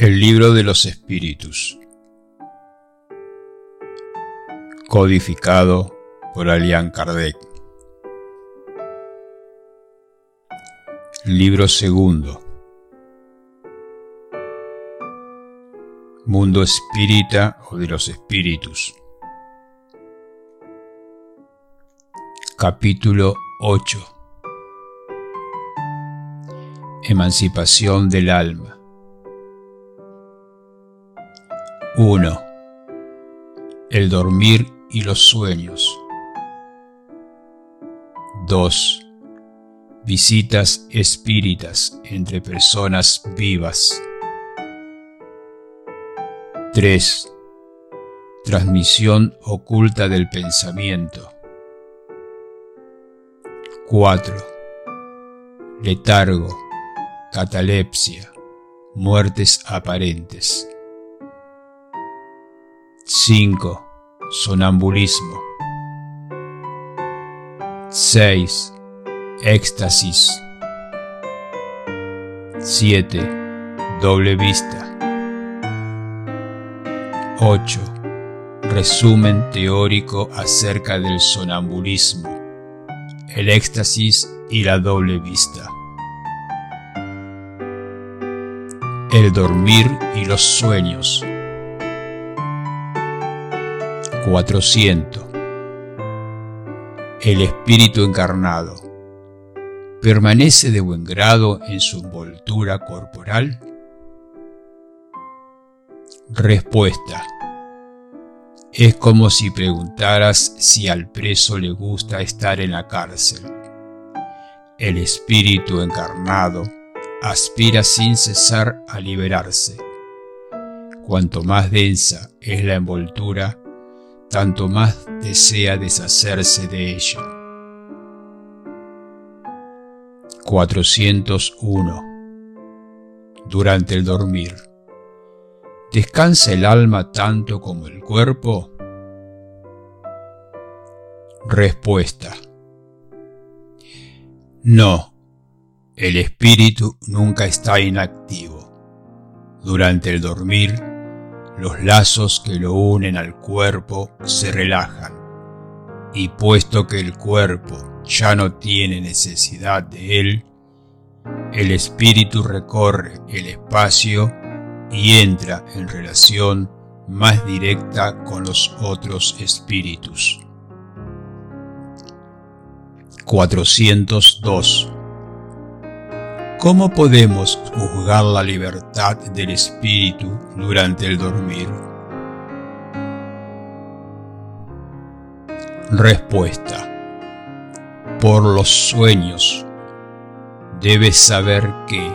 El libro de los espíritus. Codificado por Alian Kardec. Libro segundo. Mundo espírita o de los espíritus. Capítulo 8 Emancipación del alma 1. El dormir y los sueños 2. Visitas espíritas entre personas vivas 3. Transmisión oculta del pensamiento 4. Letargo, catalepsia, muertes aparentes. 5. Sonambulismo. 6. Éxtasis. 7. Doble vista. 8. Resumen teórico acerca del sonambulismo el éxtasis y la doble vista. El dormir y los sueños. 400. El espíritu encarnado. ¿Permanece de buen grado en su envoltura corporal? Respuesta. Es como si preguntaras si al preso le gusta estar en la cárcel. El espíritu encarnado aspira sin cesar a liberarse. Cuanto más densa es la envoltura, tanto más desea deshacerse de ella. 401. Durante el dormir. ¿Descansa el alma tanto como el cuerpo? Respuesta. No, el espíritu nunca está inactivo. Durante el dormir, los lazos que lo unen al cuerpo se relajan, y puesto que el cuerpo ya no tiene necesidad de él, el espíritu recorre el espacio y entra en relación más directa con los otros espíritus. 402 ¿Cómo podemos juzgar la libertad del espíritu durante el dormir? Respuesta. Por los sueños. Debes saber que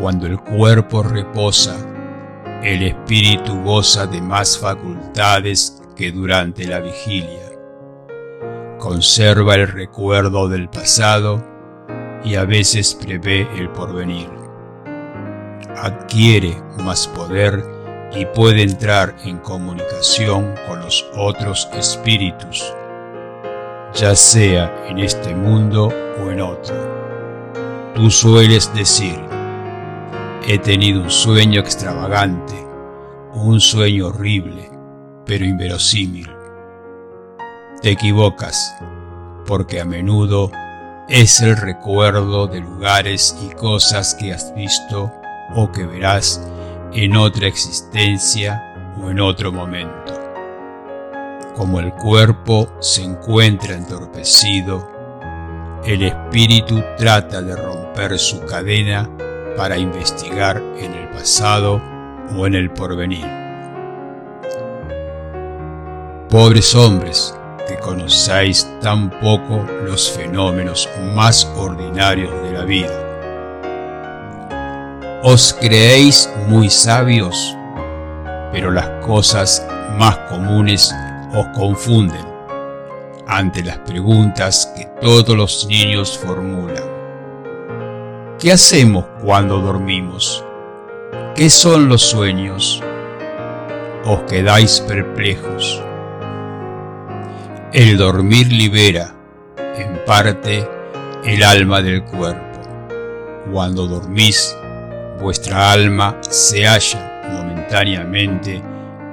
cuando el cuerpo reposa, el espíritu goza de más facultades que durante la vigilia. Conserva el recuerdo del pasado y a veces prevé el porvenir. Adquiere más poder y puede entrar en comunicación con los otros espíritus, ya sea en este mundo o en otro. Tú sueles decir, He tenido un sueño extravagante, un sueño horrible, pero inverosímil. Te equivocas, porque a menudo es el recuerdo de lugares y cosas que has visto o que verás en otra existencia o en otro momento. Como el cuerpo se encuentra entorpecido, el espíritu trata de romper su cadena para investigar en el pasado o en el porvenir. Pobres hombres que conocéis tan poco los fenómenos más ordinarios de la vida. Os creéis muy sabios, pero las cosas más comunes os confunden ante las preguntas que todos los niños formulan. ¿Qué hacemos cuando dormimos? ¿Qué son los sueños? Os quedáis perplejos. El dormir libera, en parte, el alma del cuerpo. Cuando dormís, vuestra alma se halla momentáneamente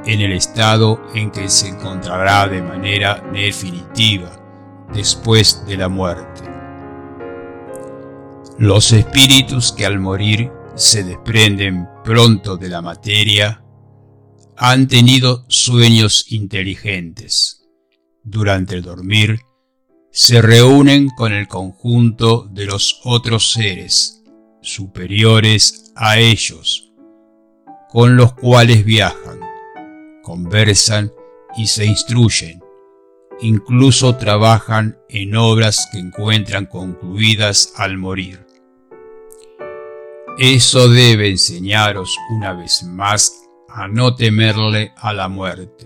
en el estado en que se encontrará de manera definitiva después de la muerte. Los espíritus que al morir se desprenden pronto de la materia han tenido sueños inteligentes. Durante el dormir se reúnen con el conjunto de los otros seres superiores a ellos, con los cuales viajan, conversan y se instruyen. Incluso trabajan en obras que encuentran concluidas al morir. Eso debe enseñaros una vez más a no temerle a la muerte,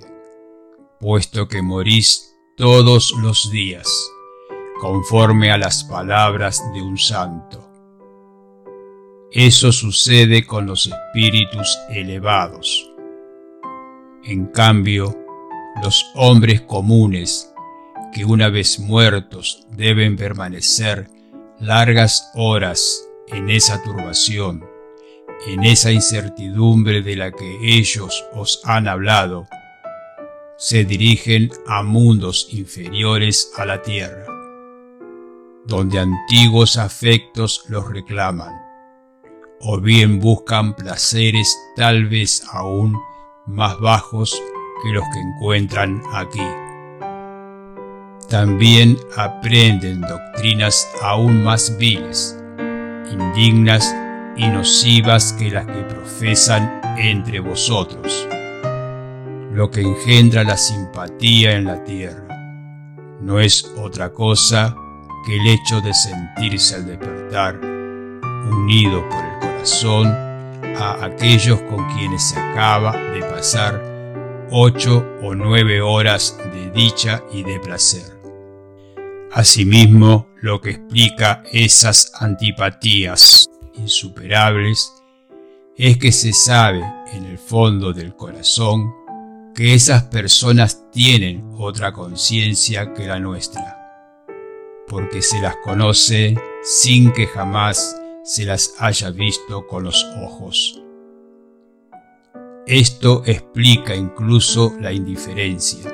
puesto que morís todos los días, conforme a las palabras de un santo. Eso sucede con los espíritus elevados. En cambio, los hombres comunes, que una vez muertos deben permanecer largas horas en esa turbación, en esa incertidumbre de la que ellos os han hablado, se dirigen a mundos inferiores a la tierra, donde antiguos afectos los reclaman, o bien buscan placeres tal vez aún más bajos que los que encuentran aquí. También aprenden doctrinas aún más viles, indignas y nocivas que las que profesan entre vosotros, lo que engendra la simpatía en la tierra. No es otra cosa que el hecho de sentirse al despertar, unido por el corazón a aquellos con quienes se acaba de pasar ocho o nueve horas de dicha y de placer. Asimismo, lo que explica esas antipatías insuperables es que se sabe en el fondo del corazón que esas personas tienen otra conciencia que la nuestra, porque se las conoce sin que jamás se las haya visto con los ojos. Esto explica incluso la indiferencia,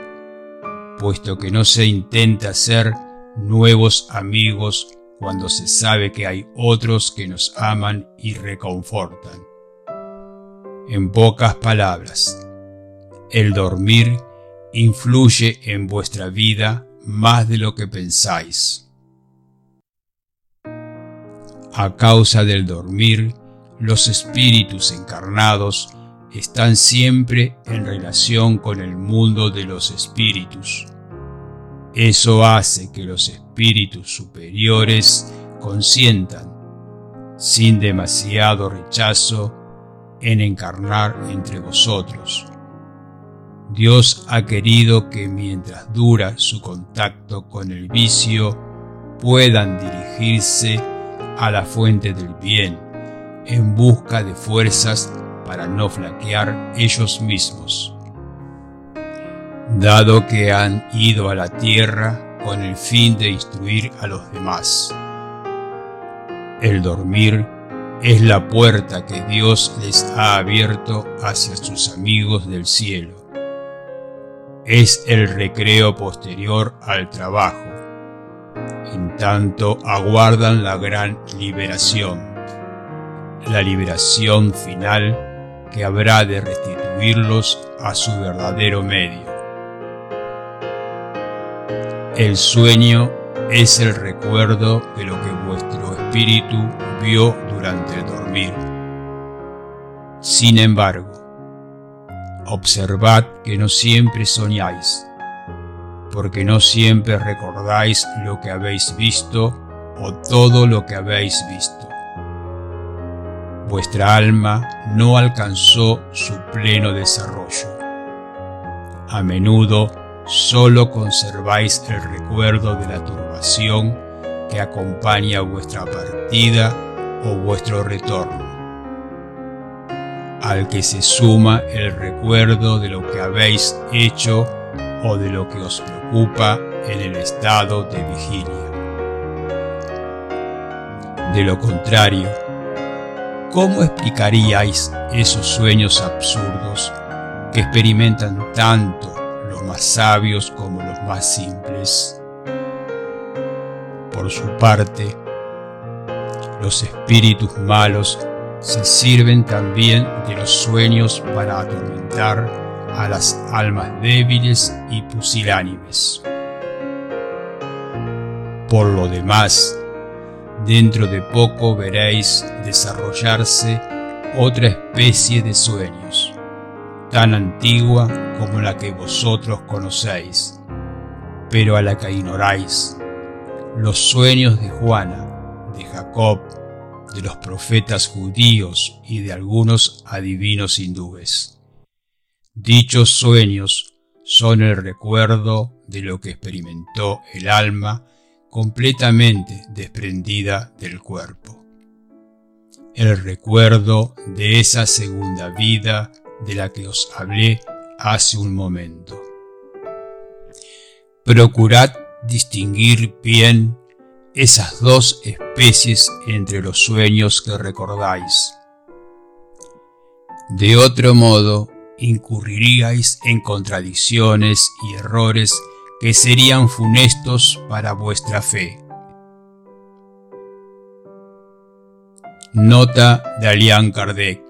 puesto que no se intenta ser nuevos amigos cuando se sabe que hay otros que nos aman y reconfortan. En pocas palabras, el dormir influye en vuestra vida más de lo que pensáis. A causa del dormir, los espíritus encarnados están siempre en relación con el mundo de los espíritus eso hace que los espíritus superiores consientan, sin demasiado rechazo, en encarnar entre vosotros. Dios ha querido que mientras dura su contacto con el vicio, puedan dirigirse a la fuente del bien en busca de fuerzas para no flaquear ellos mismos dado que han ido a la tierra con el fin de instruir a los demás. El dormir es la puerta que Dios les ha abierto hacia sus amigos del cielo. Es el recreo posterior al trabajo. En tanto aguardan la gran liberación, la liberación final que habrá de restituirlos a su verdadero medio. El sueño es el recuerdo de lo que vuestro espíritu vio durante el dormir. Sin embargo, observad que no siempre soñáis, porque no siempre recordáis lo que habéis visto o todo lo que habéis visto. Vuestra alma no alcanzó su pleno desarrollo. A menudo solo conserváis el recuerdo de la turbación que acompaña vuestra partida o vuestro retorno, al que se suma el recuerdo de lo que habéis hecho o de lo que os preocupa en el estado de vigilia. De lo contrario, ¿cómo explicaríais esos sueños absurdos que experimentan tanto los más sabios como los más simples? Por su parte, los espíritus malos se sirven también de los sueños para atormentar a las almas débiles y pusilánimes. Por lo demás, dentro de poco veréis desarrollarse otra especie de sueños, tan antigua como la que vosotros conocéis, pero a la que ignoráis, los sueños de Juana, de Jacob, de los profetas judíos y de algunos adivinos hindúes. Dichos sueños son el recuerdo de lo que experimentó el alma completamente desprendida del cuerpo. El recuerdo de esa segunda vida de la que os hablé hace un momento. Procurad distinguir bien esas dos especies entre los sueños que recordáis. De otro modo, incurriríais en contradicciones y errores que serían funestos para vuestra fe. Nota de Alian Kardec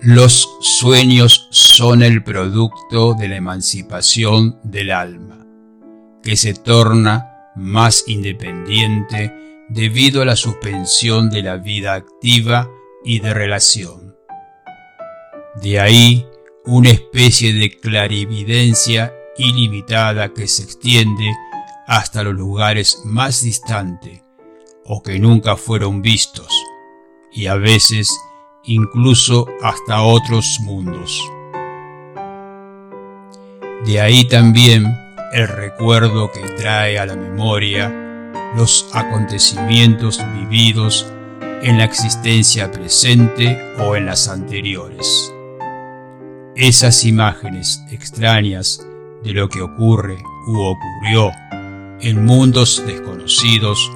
Los sueños son el producto de la emancipación del alma, que se torna más independiente debido a la suspensión de la vida activa y de relación. De ahí una especie de clarividencia ilimitada que se extiende hasta los lugares más distantes o que nunca fueron vistos y a veces incluso hasta otros mundos. De ahí también el recuerdo que trae a la memoria los acontecimientos vividos en la existencia presente o en las anteriores. Esas imágenes extrañas de lo que ocurre u ocurrió en mundos desconocidos,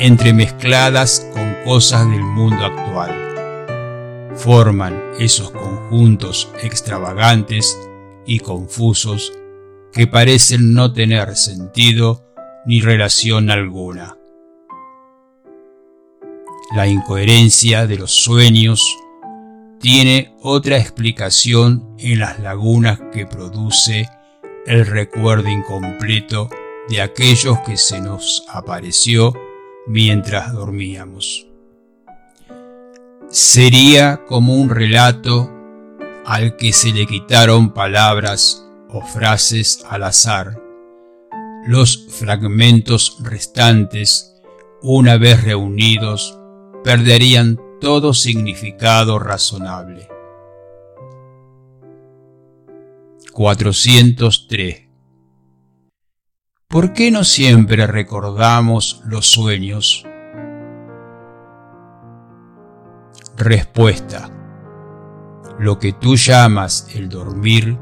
entremezcladas con cosas del mundo actual, forman esos conjuntos extravagantes y confusos que parecen no tener sentido ni relación alguna. La incoherencia de los sueños tiene otra explicación en las lagunas que produce el recuerdo incompleto de aquellos que se nos apareció mientras dormíamos. Sería como un relato al que se le quitaron palabras o frases al azar. Los fragmentos restantes, una vez reunidos, perderían todo significado razonable. 403. ¿Por qué no siempre recordamos los sueños? Respuesta. Lo que tú llamas el dormir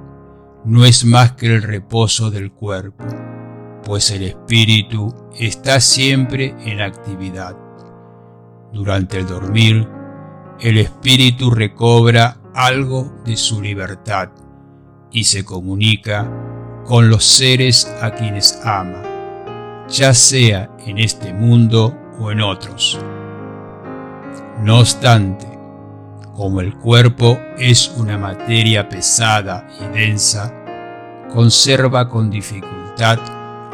no es más que el reposo del cuerpo, pues el espíritu está siempre en actividad. Durante el dormir, el espíritu recobra algo de su libertad y se comunica con los seres a quienes ama, ya sea en este mundo o en otros. No obstante, como el cuerpo es una materia pesada y densa, conserva con dificultad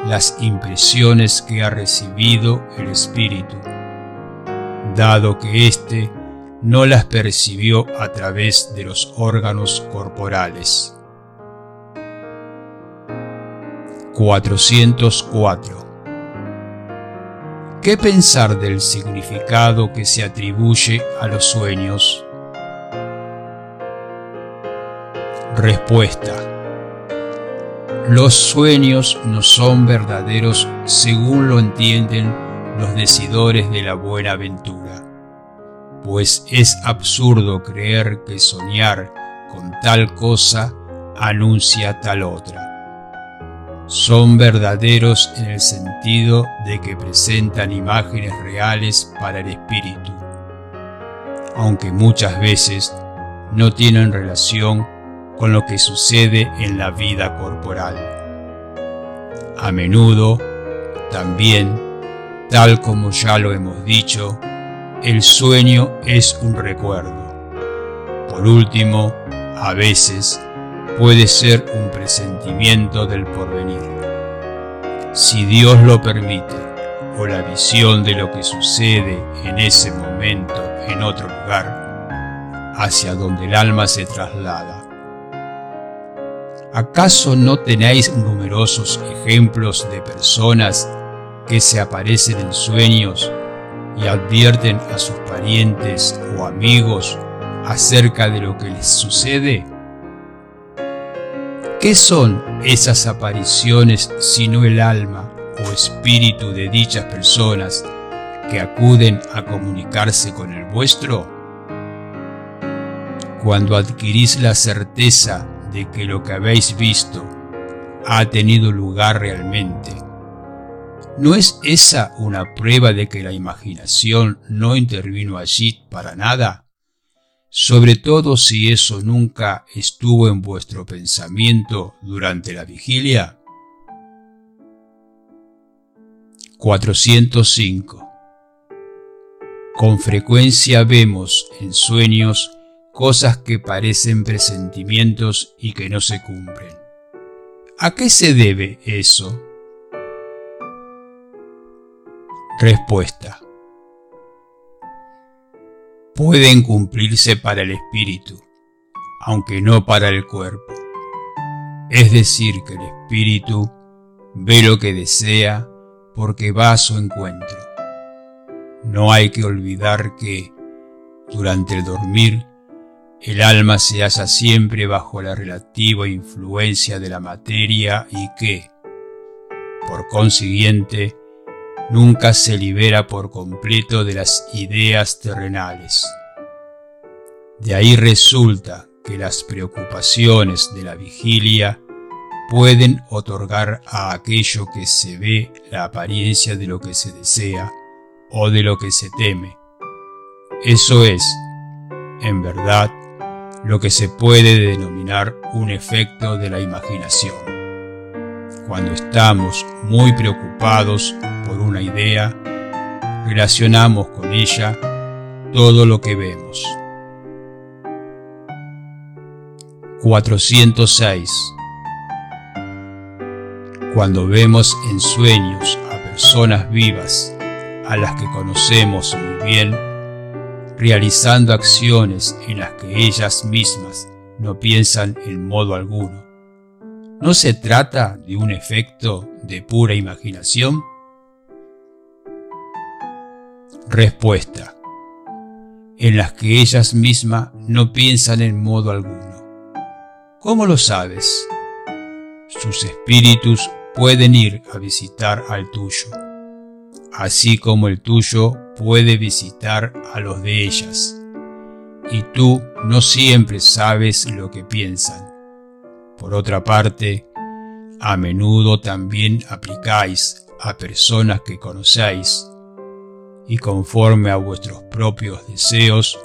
las impresiones que ha recibido el espíritu, dado que éste no las percibió a través de los órganos corporales. 404. ¿Qué pensar del significado que se atribuye a los sueños? Respuesta. Los sueños no son verdaderos según lo entienden los decidores de la buena aventura, pues es absurdo creer que soñar con tal cosa anuncia tal otra. Son verdaderos en el sentido de que presentan imágenes reales para el espíritu, aunque muchas veces no tienen relación con lo que sucede en la vida corporal. A menudo, también, tal como ya lo hemos dicho, el sueño es un recuerdo. Por último, a veces puede ser un presentimiento del porvenir. Si Dios lo permite, o la visión de lo que sucede en ese momento en otro lugar, hacia donde el alma se traslada. ¿Acaso no tenéis numerosos ejemplos de personas que se aparecen en sueños y advierten a sus parientes o amigos acerca de lo que les sucede? ¿Qué son esas apariciones sino el alma o espíritu de dichas personas que acuden a comunicarse con el vuestro? Cuando adquirís la certeza de que lo que habéis visto ha tenido lugar realmente, ¿no es esa una prueba de que la imaginación no intervino allí para nada? sobre todo si eso nunca estuvo en vuestro pensamiento durante la vigilia? 405. Con frecuencia vemos en sueños cosas que parecen presentimientos y que no se cumplen. ¿A qué se debe eso? Respuesta pueden cumplirse para el espíritu, aunque no para el cuerpo. Es decir, que el espíritu ve lo que desea porque va a su encuentro. No hay que olvidar que, durante el dormir, el alma se halla siempre bajo la relativa influencia de la materia y que, por consiguiente, nunca se libera por completo de las ideas terrenales. De ahí resulta que las preocupaciones de la vigilia pueden otorgar a aquello que se ve la apariencia de lo que se desea o de lo que se teme. Eso es, en verdad, lo que se puede denominar un efecto de la imaginación cuando estamos muy preocupados por una idea, relacionamos con ella todo lo que vemos. 406. Cuando vemos en sueños a personas vivas a las que conocemos muy bien, realizando acciones en las que ellas mismas no piensan en modo alguno, ¿No se trata de un efecto de pura imaginación? Respuesta. En las que ellas mismas no piensan en modo alguno. ¿Cómo lo sabes? Sus espíritus pueden ir a visitar al tuyo, así como el tuyo puede visitar a los de ellas. Y tú no siempre sabes lo que piensan por otra parte, a menudo también aplicáis a personas que conocéis y conforme a vuestros propios deseos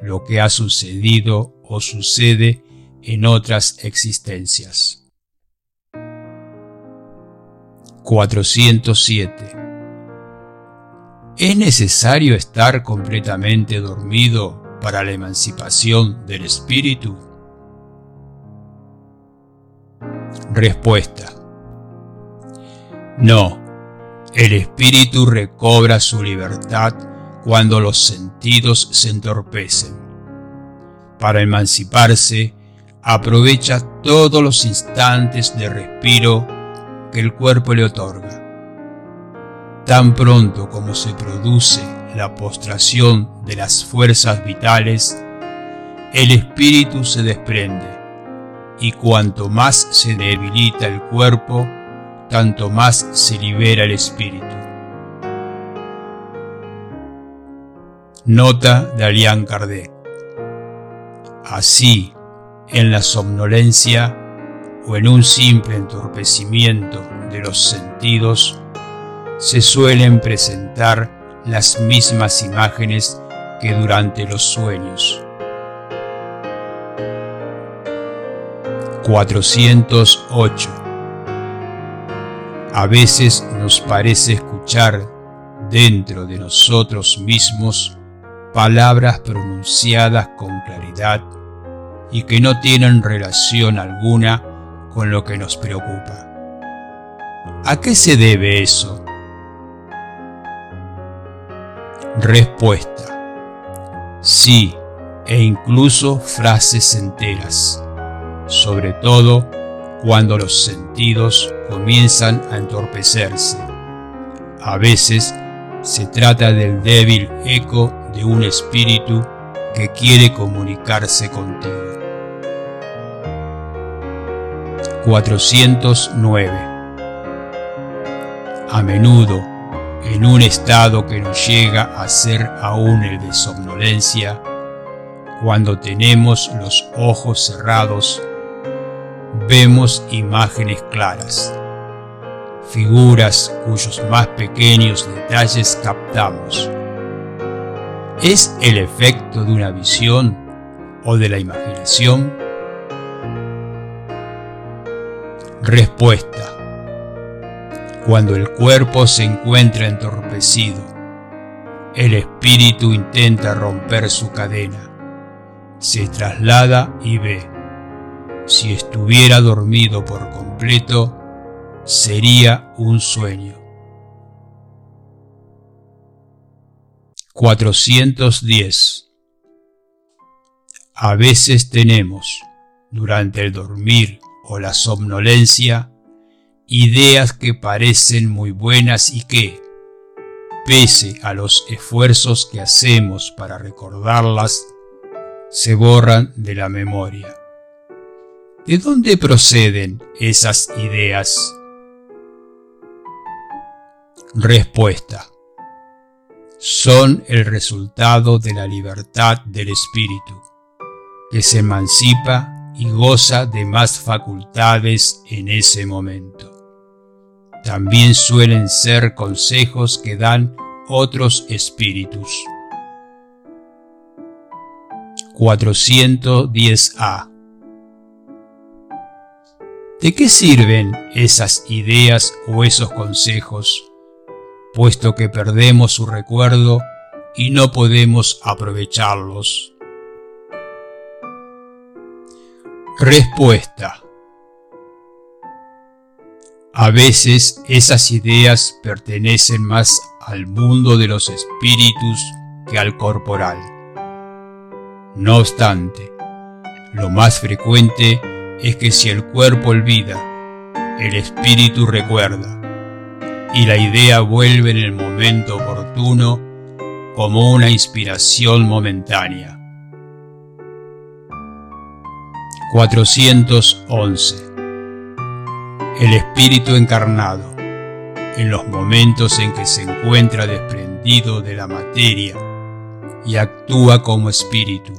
lo que ha sucedido o sucede en otras existencias. 407. ¿Es necesario estar completamente dormido para la emancipación del espíritu? Respuesta. No, el espíritu recobra su libertad cuando los sentidos se entorpecen. Para emanciparse, aprovecha todos los instantes de respiro que el cuerpo le otorga. Tan pronto como se produce la postración de las fuerzas vitales, el espíritu se desprende y cuanto más se debilita el cuerpo, tanto más se libera el espíritu. Nota de Alian Kardec. Así, en la somnolencia o en un simple entorpecimiento de los sentidos, se suelen presentar las mismas imágenes que durante los sueños. 408. A veces nos parece escuchar dentro de nosotros mismos palabras pronunciadas con claridad y que no tienen relación alguna con lo que nos preocupa. ¿A qué se debe eso? Respuesta. Sí, e incluso frases enteras sobre todo cuando los sentidos comienzan a entorpecerse. A veces se trata del débil eco de un espíritu que quiere comunicarse contigo. 409. A menudo, en un estado que nos llega a ser aún el de somnolencia, cuando tenemos los ojos cerrados, vemos imágenes claras, figuras cuyos más pequeños detalles captamos. ¿Es el efecto de una visión o de la imaginación? Respuesta. Cuando el cuerpo se encuentra entorpecido, el espíritu intenta romper su cadena, se traslada y ve si estuviera dormido por completo, sería un sueño. 410. A veces tenemos, durante el dormir o la somnolencia, ideas que parecen muy buenas y que, pese a los esfuerzos que hacemos para recordarlas, se borran de la memoria. ¿De dónde proceden esas ideas? Respuesta. Son el resultado de la libertad del espíritu, que se emancipa y goza de más facultades en ese momento. También suelen ser consejos que dan otros espíritus. 410a ¿De qué sirven esas ideas o esos consejos, puesto que perdemos su recuerdo y no podemos aprovecharlos? Respuesta. A veces esas ideas pertenecen más al mundo de los espíritus que al corporal. No obstante, lo más frecuente es que si el cuerpo olvida, el espíritu recuerda, y la idea vuelve en el momento oportuno como una inspiración momentánea. 411. El espíritu encarnado, en los momentos en que se encuentra desprendido de la materia y actúa como espíritu,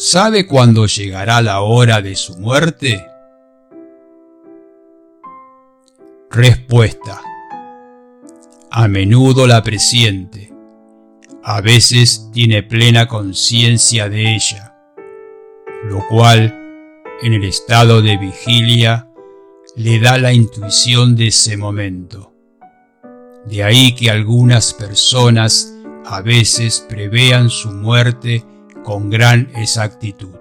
¿Sabe cuándo llegará la hora de su muerte? Respuesta. A menudo la presiente. A veces tiene plena conciencia de ella, lo cual, en el estado de vigilia, le da la intuición de ese momento. De ahí que algunas personas a veces prevean su muerte con gran exactitud.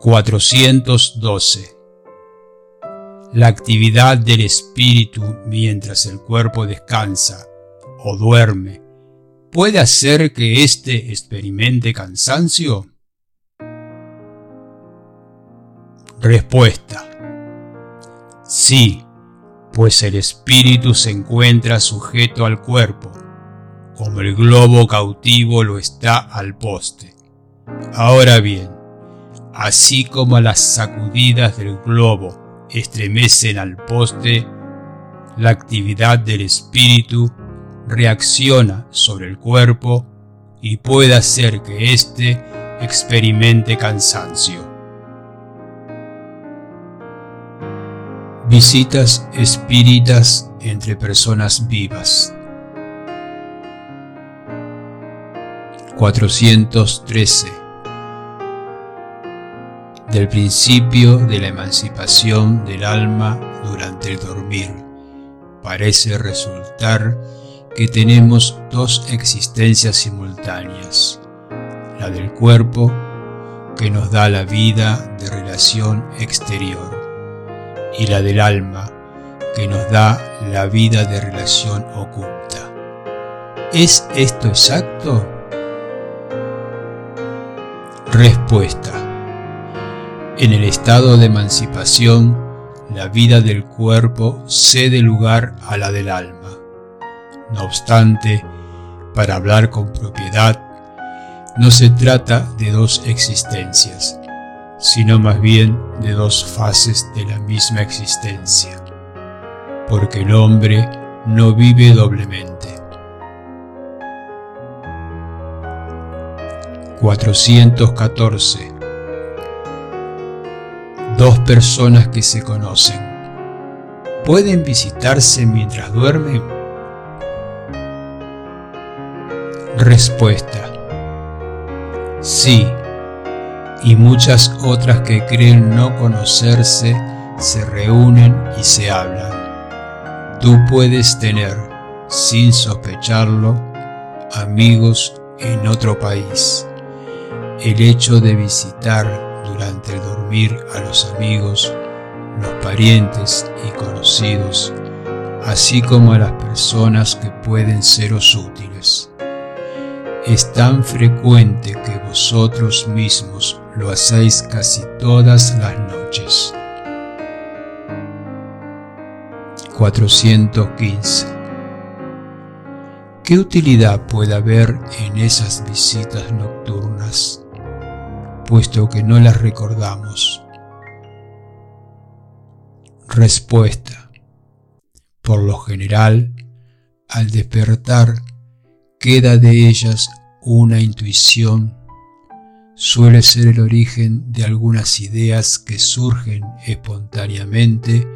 412. La actividad del espíritu mientras el cuerpo descansa o duerme puede hacer que éste experimente cansancio. Respuesta. Sí, pues el espíritu se encuentra sujeto al cuerpo como el globo cautivo lo está al poste. Ahora bien, así como las sacudidas del globo estremecen al poste, la actividad del espíritu reacciona sobre el cuerpo y puede hacer que éste experimente cansancio. Visitas espíritas entre personas vivas. 413 del principio de la emancipación del alma durante el dormir. Parece resultar que tenemos dos existencias simultáneas, la del cuerpo, que nos da la vida de relación exterior, y la del alma, que nos da la vida de relación oculta. ¿Es esto exacto? Respuesta. En el estado de emancipación, la vida del cuerpo cede lugar a la del alma. No obstante, para hablar con propiedad, no se trata de dos existencias, sino más bien de dos fases de la misma existencia, porque el hombre no vive doblemente. 414. Dos personas que se conocen. ¿Pueden visitarse mientras duermen? Respuesta. Sí, y muchas otras que creen no conocerse se reúnen y se hablan. Tú puedes tener, sin sospecharlo, amigos en otro país el hecho de visitar durante el dormir a los amigos, los parientes y conocidos, así como a las personas que pueden seros útiles. Es tan frecuente que vosotros mismos lo hacéis casi todas las noches. 415. ¿Qué utilidad puede haber en esas visitas nocturnas? puesto que no las recordamos. Respuesta. Por lo general, al despertar queda de ellas una intuición. Suele ser el origen de algunas ideas que surgen espontáneamente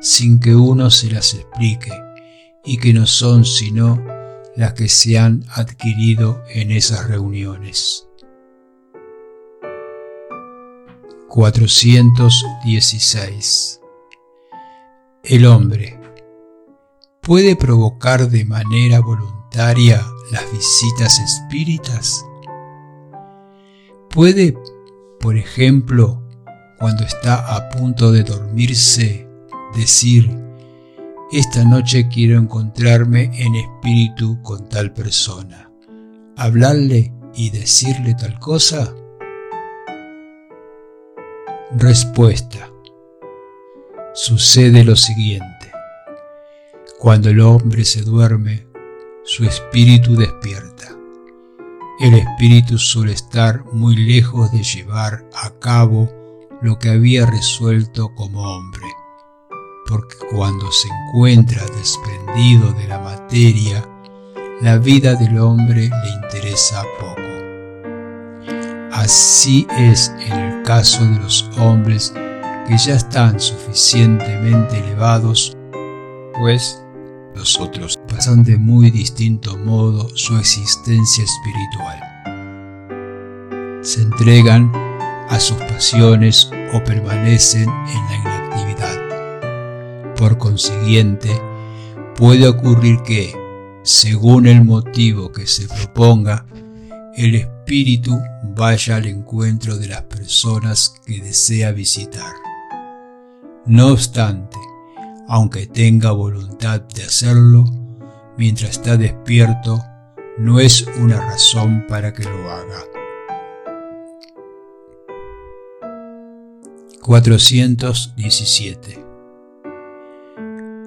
sin que uno se las explique y que no son sino las que se han adquirido en esas reuniones. 416. El hombre puede provocar de manera voluntaria las visitas espíritas. Puede, por ejemplo, cuando está a punto de dormirse, decir, esta noche quiero encontrarme en espíritu con tal persona, hablarle y decirle tal cosa. Respuesta. Sucede lo siguiente. Cuando el hombre se duerme, su espíritu despierta. El espíritu suele estar muy lejos de llevar a cabo lo que había resuelto como hombre, porque cuando se encuentra desprendido de la materia, la vida del hombre le interesa poco. Así es en el caso de los hombres que ya están suficientemente elevados, pues los otros de muy distinto modo su existencia espiritual. Se entregan a sus pasiones o permanecen en la inactividad. Por consiguiente, puede ocurrir que, según el motivo que se proponga, el espíritu vaya al encuentro de las personas que desea visitar. No obstante, aunque tenga voluntad de hacerlo, mientras está despierto, no es una razón para que lo haga. 417.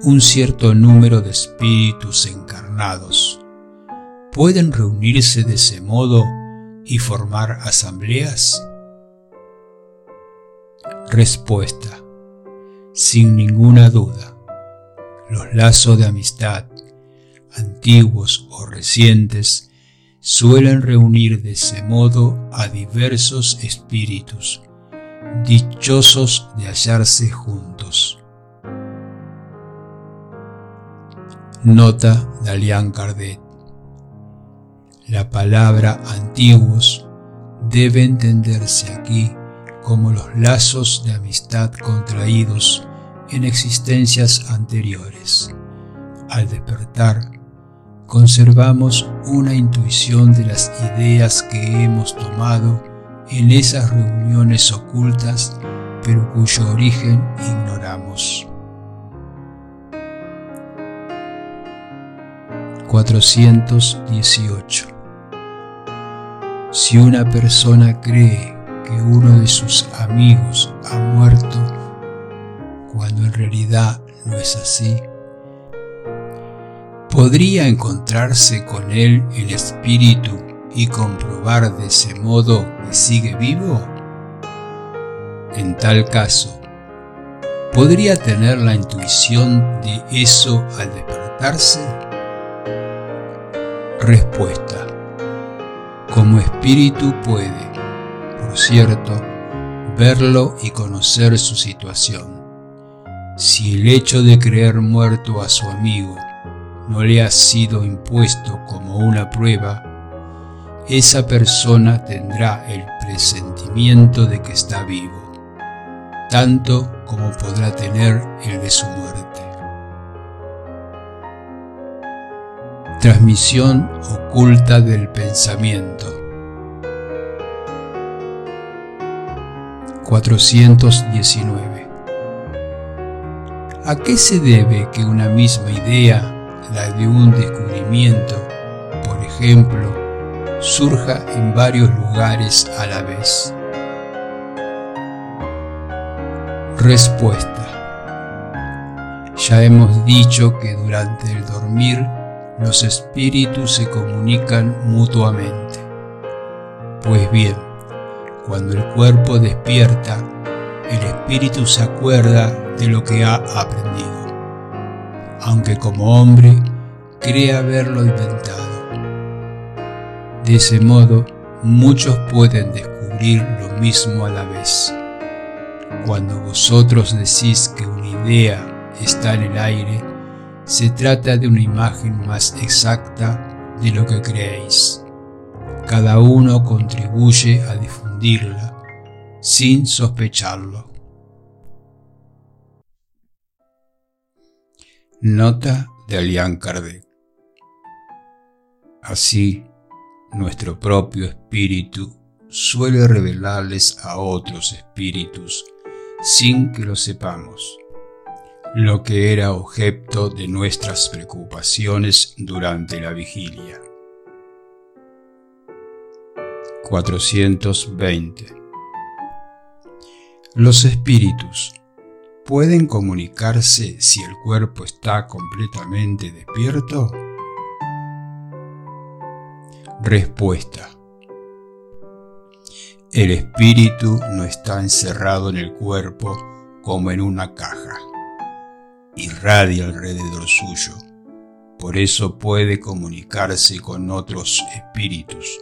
Un cierto número de espíritus encarnados pueden reunirse de ese modo y formar asambleas? Respuesta. Sin ninguna duda. Los lazos de amistad, antiguos o recientes, suelen reunir de ese modo a diversos espíritus, dichosos de hallarse juntos. Nota de Cardet La palabra antiguos debe entenderse aquí como los lazos de amistad contraídos en existencias anteriores. Al despertar, conservamos una intuición de las ideas que hemos tomado en esas reuniones ocultas, pero cuyo origen ignoramos. 418 Si una persona cree que uno de sus amigos ha muerto, cuando en realidad no es así, ¿podría encontrarse con él el espíritu y comprobar de ese modo que sigue vivo? En tal caso, ¿podría tener la intuición de eso al despertarse? Respuesta. Como espíritu puede, por cierto, verlo y conocer su situación. Si el hecho de creer muerto a su amigo no le ha sido impuesto como una prueba, esa persona tendrá el presentimiento de que está vivo, tanto como podrá tener el de su muerte. Transmisión oculta del pensamiento. 419. ¿A qué se debe que una misma idea, la de un descubrimiento, por ejemplo, surja en varios lugares a la vez? Respuesta. Ya hemos dicho que durante el dormir los espíritus se comunican mutuamente. Pues bien, cuando el cuerpo despierta, el espíritu se acuerda de lo que ha aprendido, aunque como hombre cree haberlo inventado. De ese modo, muchos pueden descubrir lo mismo a la vez. Cuando vosotros decís que una idea está en el aire, se trata de una imagen más exacta de lo que creéis. Cada uno contribuye a difundirla sin sospecharlo. Nota de Alian Kardec. Así, nuestro propio espíritu suele revelarles a otros espíritus sin que lo sepamos lo que era objeto de nuestras preocupaciones durante la vigilia. 420. Los espíritus pueden comunicarse si el cuerpo está completamente despierto? Respuesta. El espíritu no está encerrado en el cuerpo como en una caja irradia alrededor suyo. Por eso puede comunicarse con otros espíritus,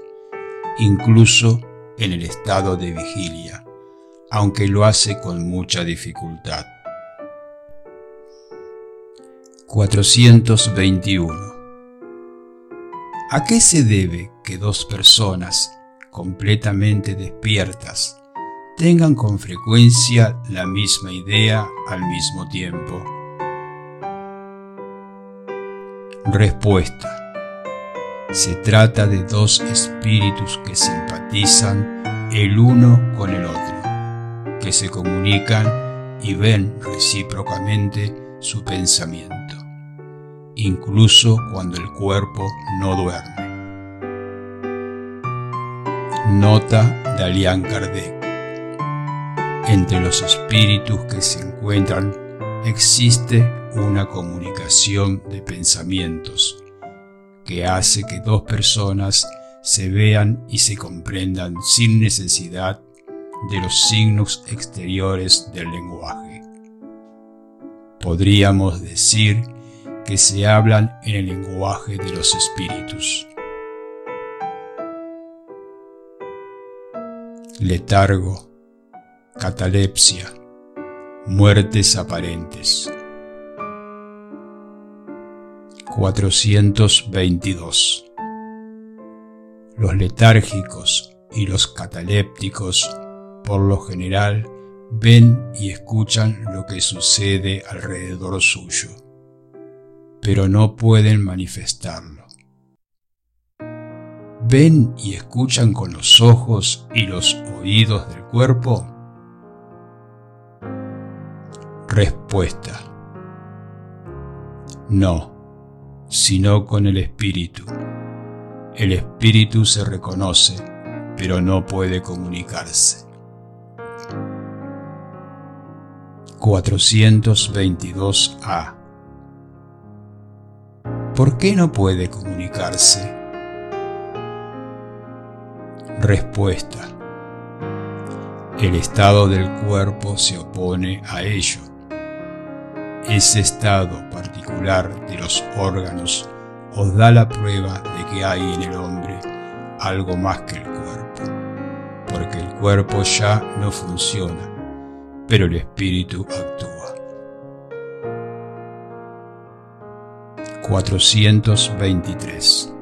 incluso en el estado de vigilia, aunque lo hace con mucha dificultad. 421. ¿A qué se debe que dos personas completamente despiertas tengan con frecuencia la misma idea al mismo tiempo? Respuesta. Se trata de dos espíritus que simpatizan el uno con el otro, que se comunican y ven recíprocamente su pensamiento, incluso cuando el cuerpo no duerme. Nota de Alian Kardec. Entre los espíritus que se encuentran existe una comunicación de pensamientos que hace que dos personas se vean y se comprendan sin necesidad de los signos exteriores del lenguaje. Podríamos decir que se hablan en el lenguaje de los espíritus. Letargo, catalepsia, muertes aparentes. 422. Los letárgicos y los catalépticos, por lo general, ven y escuchan lo que sucede alrededor suyo, pero no pueden manifestarlo. ¿Ven y escuchan con los ojos y los oídos del cuerpo? Respuesta. No, sino con el espíritu. El espíritu se reconoce, pero no puede comunicarse. 422a ¿Por qué no puede comunicarse? Respuesta. El estado del cuerpo se opone a ello. Ese estado particular de los órganos os da la prueba de que hay en el hombre algo más que el cuerpo, porque el cuerpo ya no funciona, pero el espíritu actúa. 423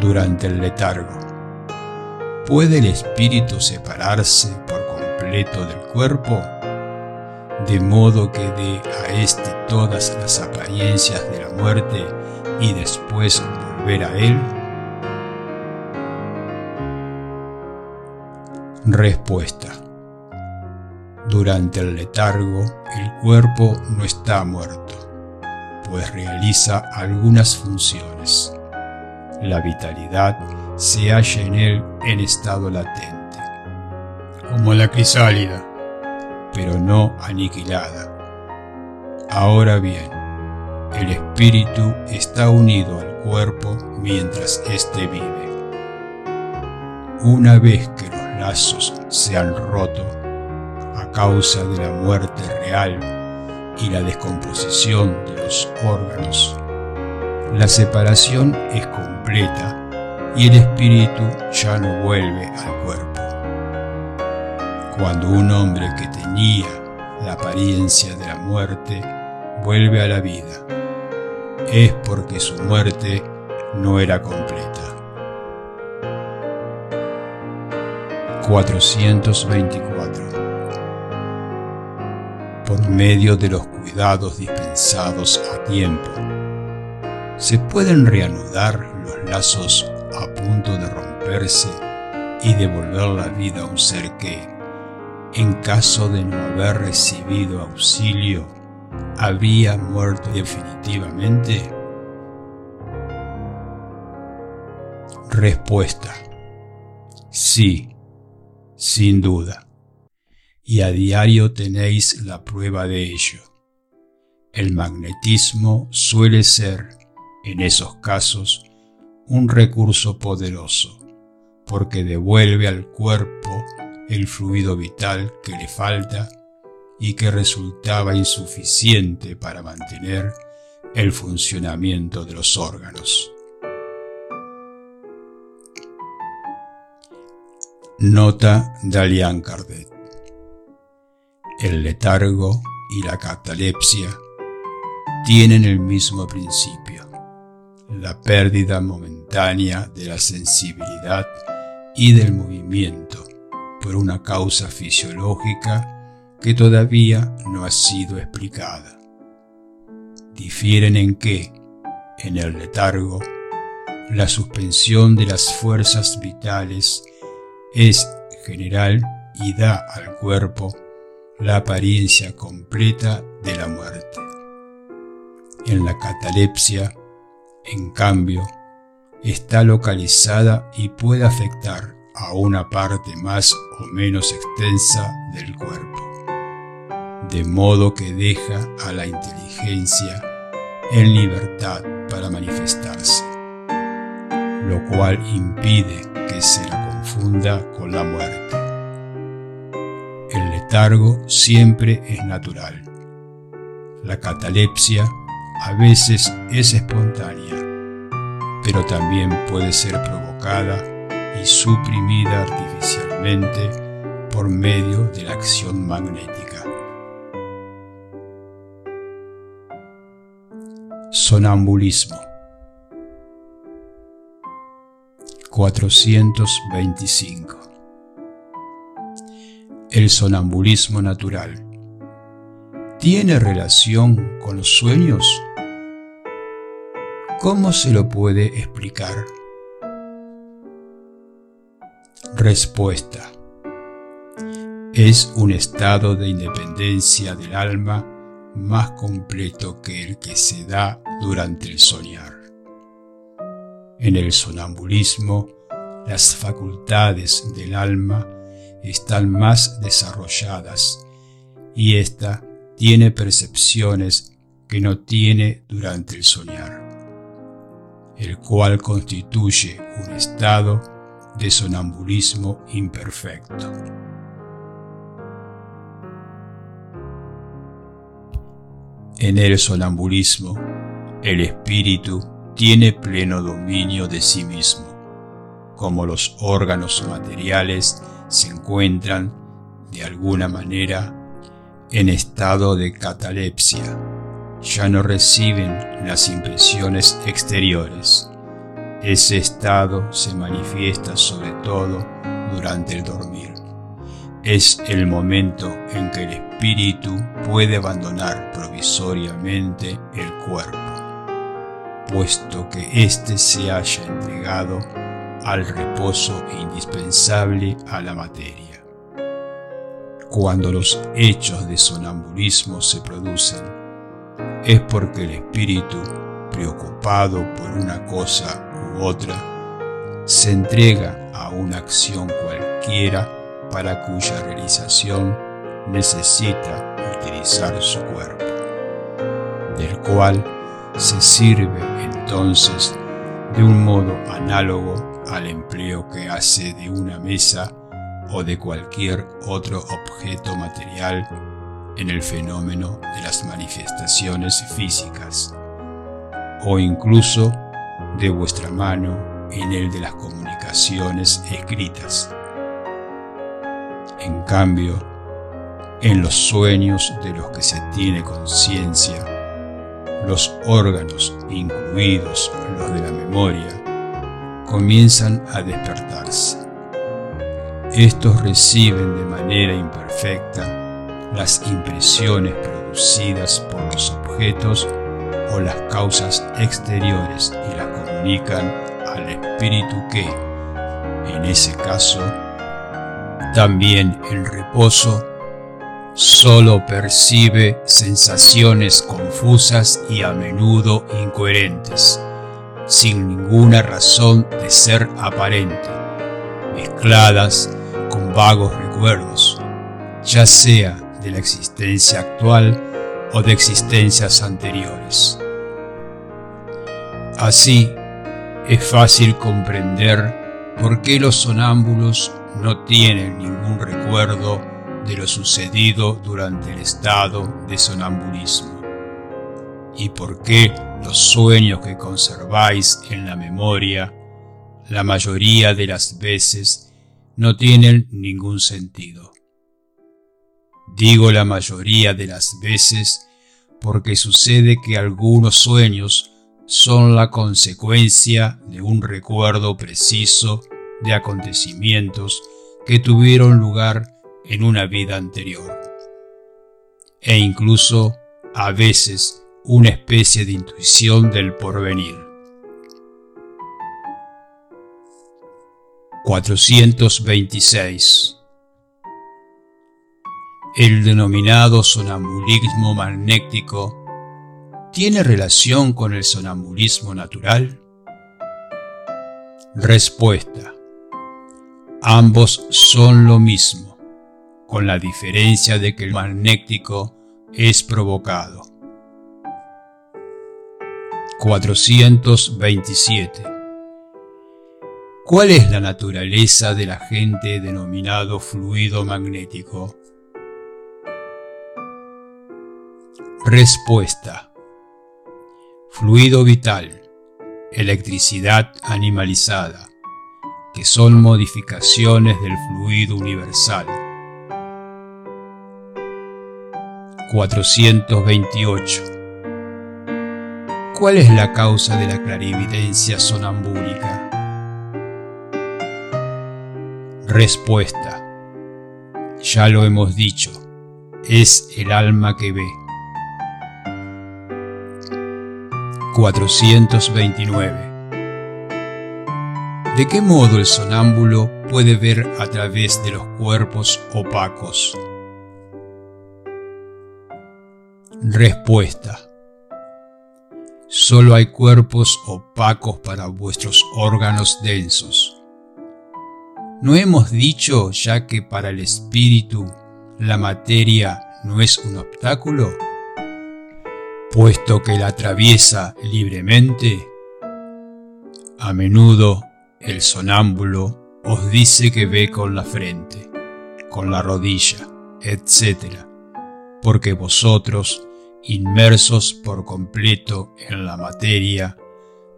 Durante el letargo, ¿puede el espíritu separarse por completo del cuerpo? de modo que dé a éste todas las apariencias de la muerte y después volver a él? Respuesta. Durante el letargo, el cuerpo no está muerto, pues realiza algunas funciones. La vitalidad se halla en él en estado latente, como la crisálida pero no aniquilada. Ahora bien, el espíritu está unido al cuerpo mientras éste vive. Una vez que los lazos se han roto a causa de la muerte real y la descomposición de los órganos, la separación es completa y el espíritu ya no vuelve al cuerpo. Cuando un hombre que tenía la apariencia de la muerte vuelve a la vida, es porque su muerte no era completa. 424 Por medio de los cuidados dispensados a tiempo, se pueden reanudar los lazos a punto de romperse y devolver la vida a un ser que, en caso de no haber recibido auxilio, había muerto definitivamente? Respuesta. Sí, sin duda. Y a diario tenéis la prueba de ello. El magnetismo suele ser, en esos casos, un recurso poderoso, porque devuelve al cuerpo el fluido vital que le falta y que resultaba insuficiente para mantener el funcionamiento de los órganos. Nota de Cardet. El letargo y la catalepsia tienen el mismo principio, la pérdida momentánea de la sensibilidad y del movimiento por una causa fisiológica que todavía no ha sido explicada. Difieren en que, en el letargo, la suspensión de las fuerzas vitales es general y da al cuerpo la apariencia completa de la muerte. En la catalepsia, en cambio, está localizada y puede afectar a una parte más o menos extensa del cuerpo, de modo que deja a la inteligencia en libertad para manifestarse, lo cual impide que se la confunda con la muerte. Letargo siempre es natural. La catalepsia a veces es espontánea, pero también puede ser provocada y suprimida artificialmente por medio de la acción magnética. Sonambulismo 425 El sonambulismo natural ¿Tiene relación con los sueños? ¿Cómo se lo puede explicar? Respuesta. Es un estado de independencia del alma más completo que el que se da durante el soñar. En el sonambulismo, las facultades del alma están más desarrolladas y ésta tiene percepciones que no tiene durante el soñar, el cual constituye un estado de sonambulismo imperfecto. En el sonambulismo, el espíritu tiene pleno dominio de sí mismo, como los órganos materiales se encuentran, de alguna manera, en estado de catalepsia. Ya no reciben las impresiones exteriores. Ese estado se manifiesta sobre todo durante el dormir. Es el momento en que el espíritu puede abandonar provisoriamente el cuerpo, puesto que éste se haya entregado al reposo indispensable a la materia. Cuando los hechos de sonambulismo se producen, es porque el espíritu, preocupado por una cosa u otra, se entrega a una acción cualquiera para cuya realización necesita utilizar su cuerpo, del cual se sirve entonces de un modo análogo al empleo que hace de una mesa o de cualquier otro objeto material en el fenómeno de las manifestaciones físicas, o incluso de vuestra mano en el de las comunicaciones escritas. En cambio, en los sueños de los que se tiene conciencia, los órganos, incluidos los de la memoria, comienzan a despertarse. Estos reciben de manera imperfecta las impresiones producidas por los objetos o las causas exteriores y las comunican al espíritu que, en ese caso, también el reposo solo percibe sensaciones confusas y a menudo incoherentes, sin ninguna razón de ser aparente, mezcladas con vagos recuerdos, ya sea de la existencia actual o de existencias anteriores. Así, es fácil comprender por qué los sonámbulos no tienen ningún recuerdo de lo sucedido durante el estado de sonambulismo y por qué los sueños que conserváis en la memoria la mayoría de las veces no tienen ningún sentido. Digo la mayoría de las veces porque sucede que algunos sueños son la consecuencia de un recuerdo preciso de acontecimientos que tuvieron lugar en una vida anterior, e incluso a veces una especie de intuición del porvenir. 426. El denominado sonambulismo magnético tiene relación con el sonambulismo natural? Respuesta. Ambos son lo mismo, con la diferencia de que el magnético es provocado. 427 ¿Cuál es la naturaleza del agente denominado fluido magnético? Respuesta. Fluido vital, electricidad animalizada, que son modificaciones del fluido universal. 428. ¿Cuál es la causa de la clarividencia sonambúlica? Respuesta. Ya lo hemos dicho, es el alma que ve. 429. ¿De qué modo el sonámbulo puede ver a través de los cuerpos opacos? Respuesta. Solo hay cuerpos opacos para vuestros órganos densos. ¿No hemos dicho ya que para el espíritu la materia no es un obstáculo? Puesto que la atraviesa libremente, a menudo el sonámbulo os dice que ve con la frente, con la rodilla, etc., porque vosotros, inmersos por completo en la materia,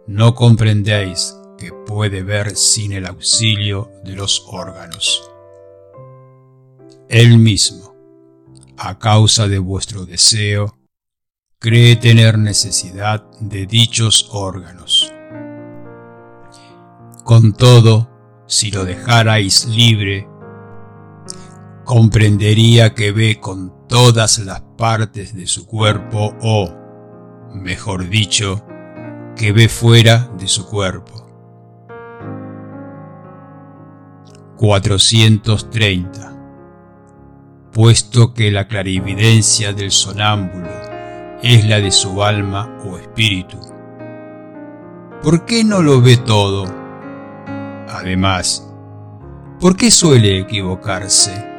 no comprendéis que puede ver sin el auxilio de los órganos. Él mismo, a causa de vuestro deseo, cree tener necesidad de dichos órganos con todo, si lo dejarais libre, comprendería que ve con todas las partes de su cuerpo o, mejor dicho, que ve fuera de su cuerpo. 430. Puesto que la clarividencia del sonámbulo es la de su alma o espíritu, ¿por qué no lo ve todo? Además, ¿por qué suele equivocarse?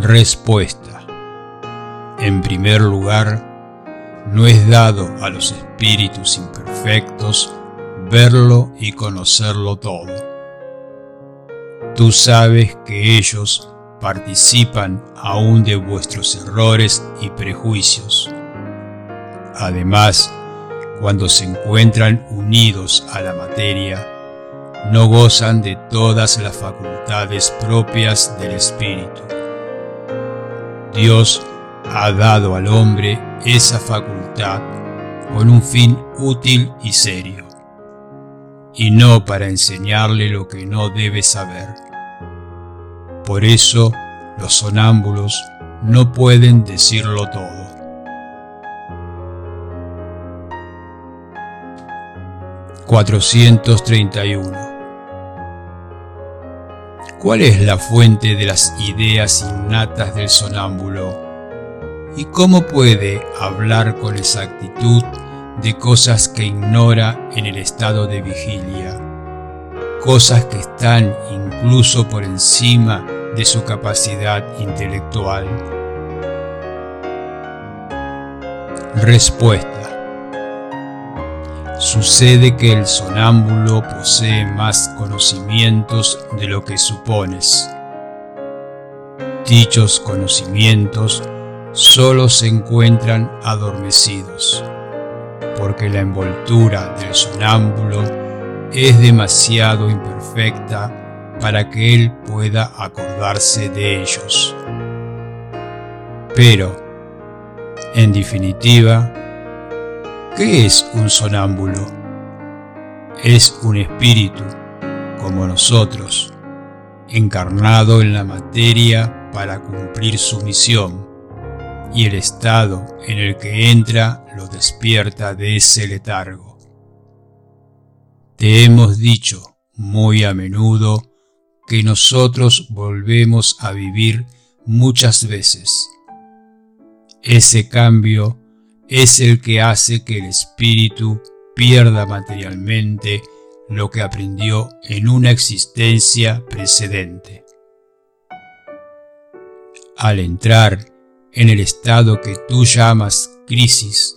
Respuesta. En primer lugar, no es dado a los espíritus imperfectos verlo y conocerlo todo. Tú sabes que ellos participan aún de vuestros errores y prejuicios. Además, cuando se encuentran unidos a la materia, no gozan de todas las facultades propias del espíritu. Dios ha dado al hombre esa facultad con un fin útil y serio, y no para enseñarle lo que no debe saber. Por eso los sonámbulos no pueden decirlo todo. 431. ¿Cuál es la fuente de las ideas innatas del sonámbulo? ¿Y cómo puede hablar con exactitud de cosas que ignora en el estado de vigilia? Cosas que están incluso por encima de su capacidad intelectual. Respuesta. Sucede que el sonámbulo posee más conocimientos de lo que supones. Dichos conocimientos solo se encuentran adormecidos, porque la envoltura del sonámbulo es demasiado imperfecta para que él pueda acordarse de ellos. Pero, en definitiva, ¿Qué es un sonámbulo? Es un espíritu, como nosotros, encarnado en la materia para cumplir su misión, y el estado en el que entra lo despierta de ese letargo. Te hemos dicho muy a menudo que nosotros volvemos a vivir muchas veces. Ese cambio es el que hace que el espíritu pierda materialmente lo que aprendió en una existencia precedente. Al entrar en el estado que tú llamas crisis,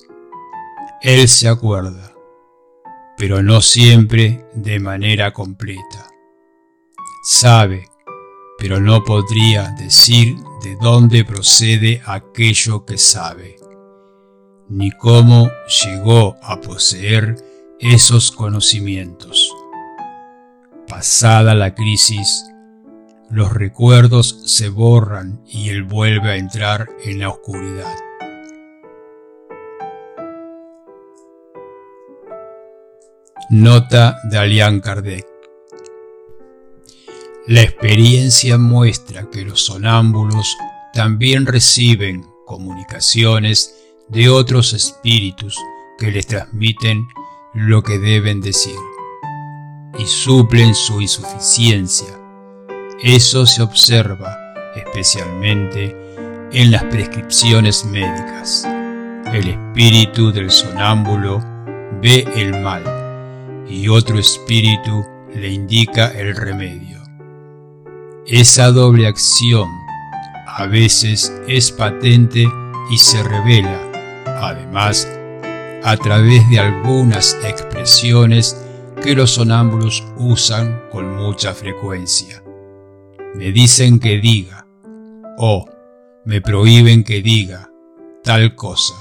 él se acuerda, pero no siempre de manera completa. Sabe, pero no podría decir de dónde procede aquello que sabe ni cómo llegó a poseer esos conocimientos. Pasada la crisis, los recuerdos se borran y él vuelve a entrar en la oscuridad. Nota de Alian Kardec La experiencia muestra que los sonámbulos también reciben comunicaciones de otros espíritus que les transmiten lo que deben decir y suplen su insuficiencia. Eso se observa especialmente en las prescripciones médicas. El espíritu del sonámbulo ve el mal y otro espíritu le indica el remedio. Esa doble acción a veces es patente y se revela, además, a través de algunas expresiones que los sonámbulos usan con mucha frecuencia. Me dicen que diga, o me prohíben que diga tal cosa.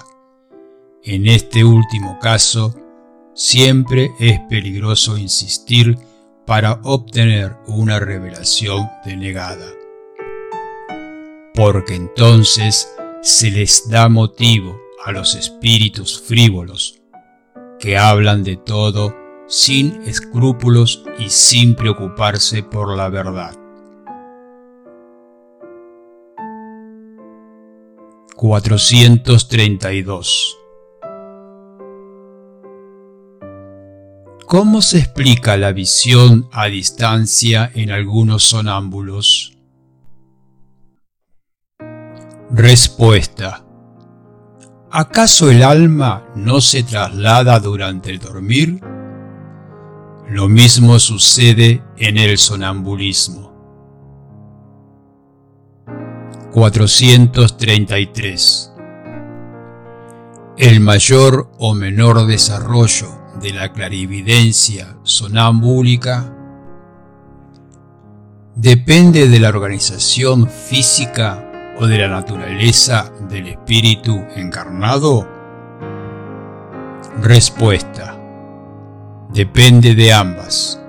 En este último caso, siempre es peligroso insistir para obtener una revelación denegada. Porque entonces se les da motivo a los espíritus frívolos que hablan de todo sin escrúpulos y sin preocuparse por la verdad. 432 ¿Cómo se explica la visión a distancia en algunos sonámbulos? Respuesta. ¿Acaso el alma no se traslada durante el dormir? Lo mismo sucede en el sonambulismo. 433. El mayor o menor desarrollo de la clarividencia sonámbúlica depende de la organización física o de la naturaleza del espíritu encarnado? Respuesta. Depende de ambas.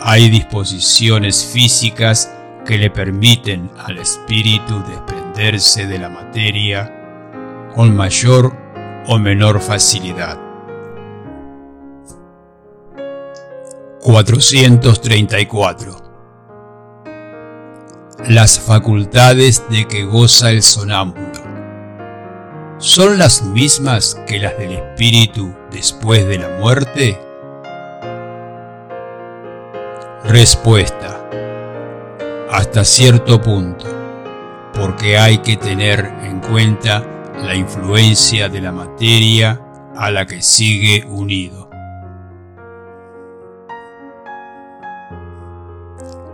Hay disposiciones físicas que le permiten al espíritu desprenderse de la materia con mayor o menor facilidad 434. Las facultades de que goza el sonámbulo son las mismas que las del espíritu después de la muerte? Respuesta. Hasta cierto punto, porque hay que tener en cuenta la influencia de la materia a la que sigue unido.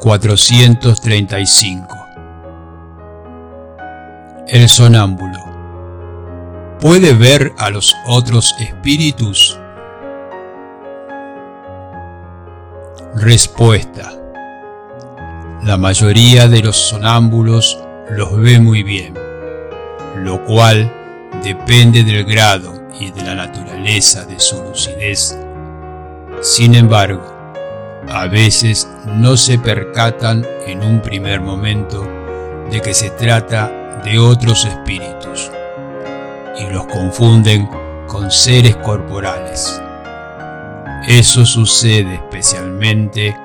435. El sonámbulo. ¿Puede ver a los otros espíritus? Respuesta. La mayoría de los sonámbulos los ve muy bien, lo cual depende del grado y de la naturaleza de su lucidez. Sin embargo, a veces no se percatan en un primer momento de que se trata de otros espíritus y los confunden con seres corporales. Eso sucede especialmente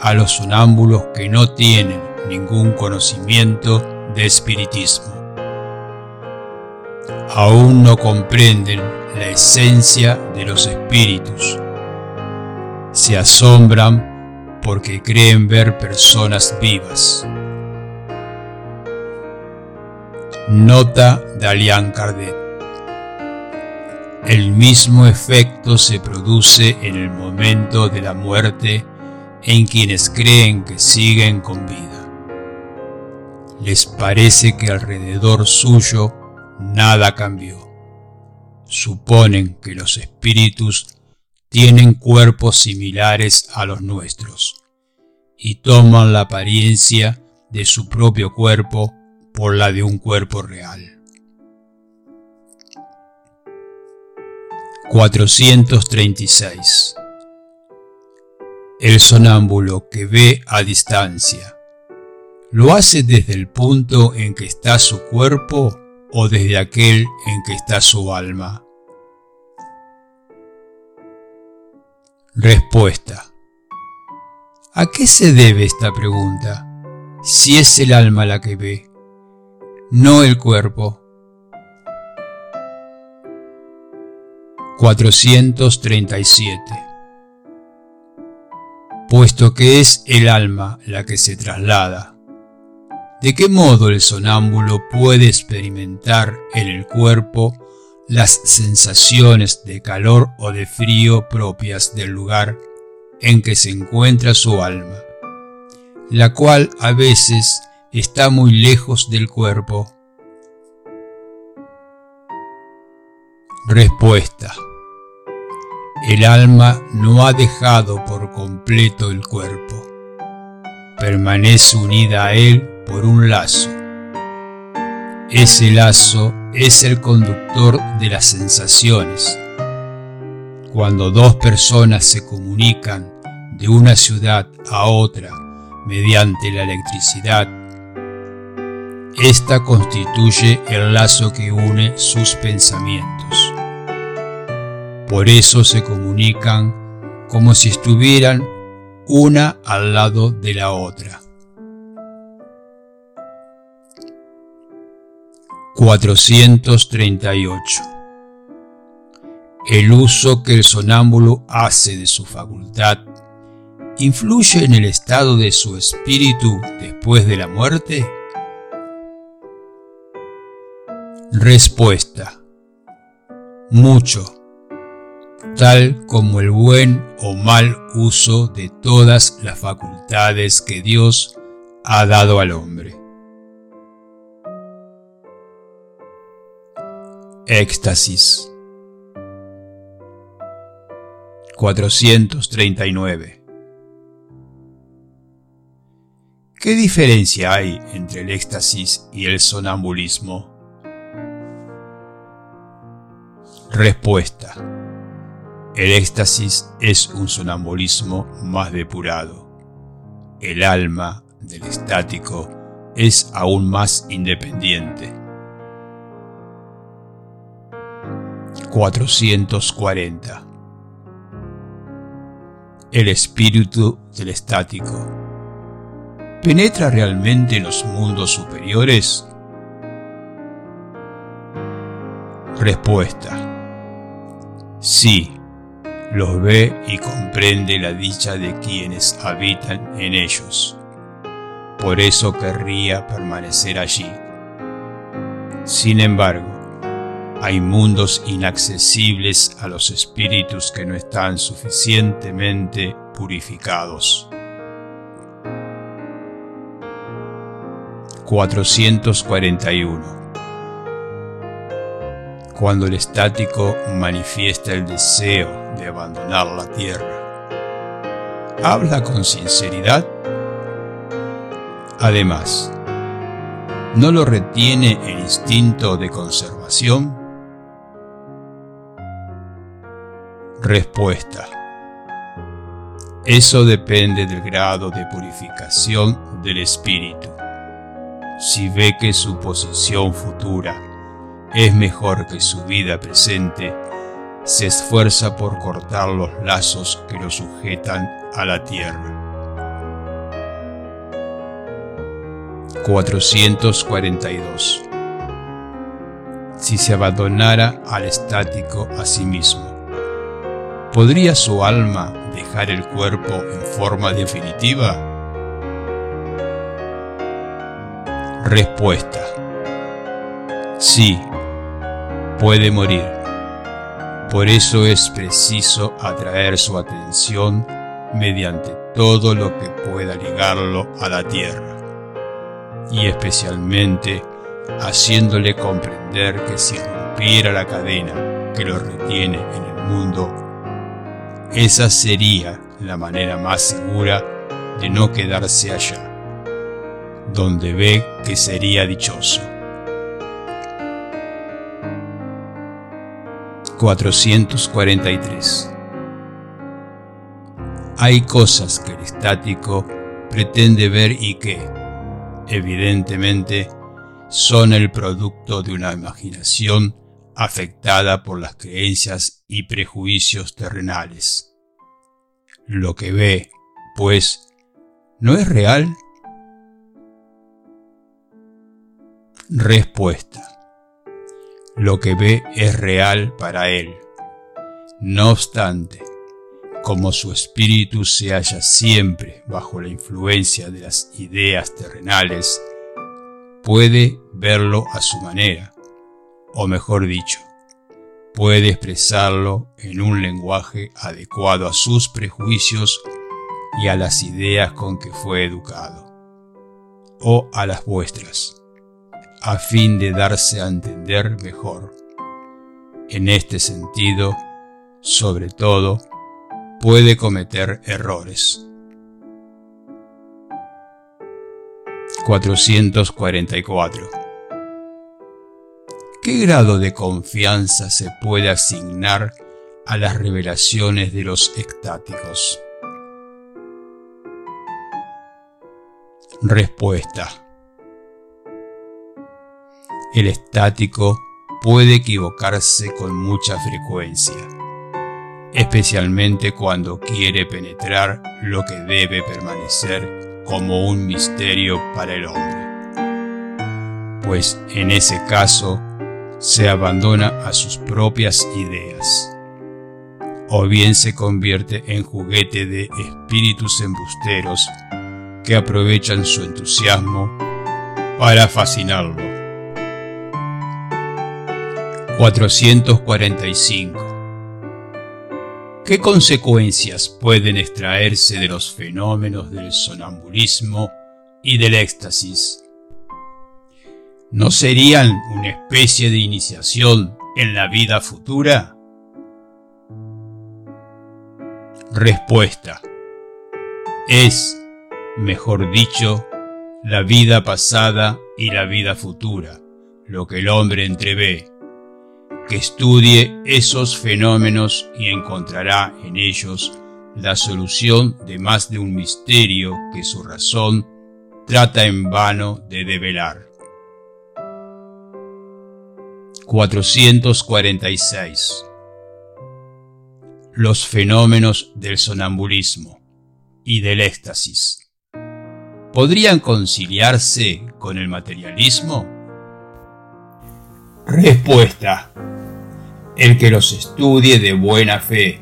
a los sonámbulos que no tienen ningún conocimiento de espiritismo. Aún no comprenden la esencia de los espíritus se asombran porque creen ver personas vivas. Nota de Alian. El mismo efecto se produce en el momento de la muerte en quienes creen que siguen con vida. Les parece que alrededor suyo nada cambió. Suponen que los espíritus tienen cuerpos similares a los nuestros y toman la apariencia de su propio cuerpo por la de un cuerpo real. 436. El sonámbulo que ve a distancia, ¿lo hace desde el punto en que está su cuerpo o desde aquel en que está su alma? Respuesta. ¿A qué se debe esta pregunta? Si es el alma la que ve, no el cuerpo. 437 Puesto que es el alma la que se traslada, ¿de qué modo el sonámbulo puede experimentar en el cuerpo las sensaciones de calor o de frío propias del lugar en que se encuentra su alma, la cual a veces está muy lejos del cuerpo? Respuesta. El alma no ha dejado por completo el cuerpo. Permanece unida a él por un lazo. Ese lazo es el conductor de las sensaciones. Cuando dos personas se comunican de una ciudad a otra mediante la electricidad, esta constituye el lazo que une sus pensamientos. Por eso se comunican como si estuvieran una al lado de la otra. 438. El uso que el sonámbulo hace de su facultad influye en el estado de su espíritu después de la muerte? Respuesta. Mucho tal como el buen o mal uso de todas las facultades que Dios ha dado al hombre. Éxtasis 439 ¿Qué diferencia hay entre el éxtasis y el sonambulismo? Respuesta el éxtasis es un sonambulismo más depurado. El alma del estático es aún más independiente. 440. El espíritu del estático. ¿Penetra realmente en los mundos superiores? Respuesta. Sí, los ve y comprende la dicha de quienes habitan en ellos. Por eso querría permanecer allí. Sin embargo, hay mundos inaccesibles a los espíritus que no están suficientemente purificados. 441 cuando el estático manifiesta el deseo de abandonar la Tierra. Habla con sinceridad. Además, ¿no lo retiene el instinto de conservación? Respuesta. Eso depende del grado de purificación del espíritu. Si ve que su posición futura es mejor que su vida presente, se esfuerza por cortar los lazos que lo sujetan a la tierra. 442. Si se abandonara al estático a sí mismo, ¿podría su alma dejar el cuerpo en forma definitiva? Respuesta. Sí, puede morir. Por eso es preciso atraer su atención mediante todo lo que pueda ligarlo a la tierra, y especialmente haciéndole comprender que si rompiera la cadena que lo retiene en el mundo, esa sería la manera más segura de no quedarse allá, donde ve que sería dichoso. 443. Hay cosas que el estático pretende ver y que, evidentemente, son el producto de una imaginación afectada por las creencias y prejuicios terrenales. Lo que ve, pues, ¿No es real? Respuesta. Lo que ve es real para él. No obstante, como su espíritu se halla siempre bajo la influencia de las ideas terrenales, puede verlo a su manera, o mejor dicho, puede expresarlo en un lenguaje adecuado a sus prejuicios y a las ideas con que fue educado, o a las vuestras, a fin de darse a entender mejor. En este sentido, sobre todo, puede cometer errores. 444 ¿Qué grado de confianza se puede asignar a las revelaciones de los extáticos? Respuesta. El estático puede equivocarse con mucha frecuencia, especialmente cuando quiere penetrar lo que debe permanecer como un misterio para el hombre, pues en ese caso se abandona a sus propias ideas, o bien se convierte en juguete de espíritus embusteros que aprovechan su entusiasmo para fascinarlo. 445. ¿Qué consecuencias pueden extraerse de los fenómenos del sonambulismo y del éxtasis? ¿No serían una especie de iniciación en la vida futura? Respuesta. Es, mejor dicho, la vida pasada y la vida futura, lo que el hombre entrevé, que estudie esos fenómenos y encontrará en ellos la solución de más de un misterio que su razón trata en vano de develar. 446. Los fenómenos del sonambulismo y del éxtasis. ¿Podrían conciliarse con el materialismo? Respuesta. El que los estudie de buena fe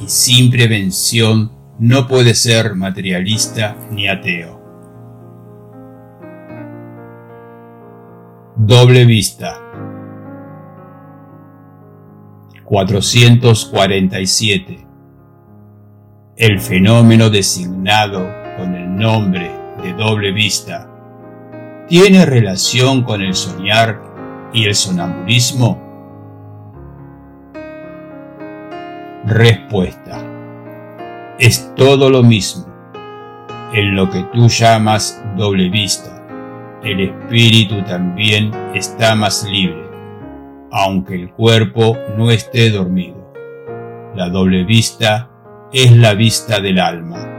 y sin prevención no puede ser materialista ni ateo. Doble vista. 447. El fenómeno designado con el nombre de doble vista tiene relación con el soñar y el sonambulismo? Respuesta. Es todo lo mismo. En lo que tú llamas doble vista, el espíritu también está más libre aunque el cuerpo no esté dormido. La doble vista es la vista del alma.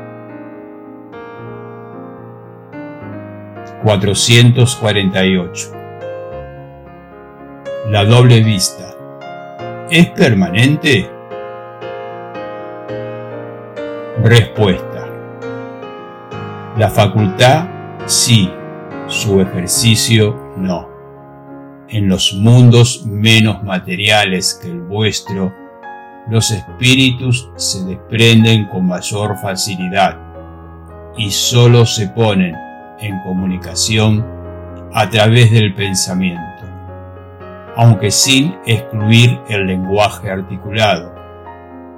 448. La doble vista. ¿Es permanente? Respuesta. La facultad sí, su ejercicio no en los mundos menos materiales que el vuestro, los espíritus se desprenden con mayor facilidad y sólo se ponen en comunicación a través del pensamiento, aunque sin excluir el lenguaje articulado.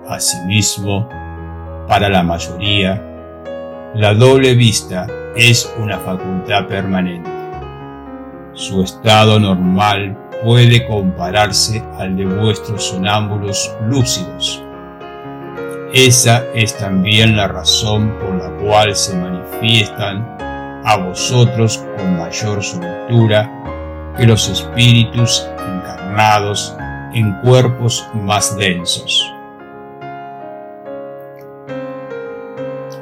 Asimismo, para la mayoría, la doble vista es una facultad permanente su estado normal puede compararse al de vuestros sonámbulos lúcidos. Esa es también la razón por la cual se manifiestan a vosotros con mayor soltura que los espíritus encarnados en cuerpos más densos.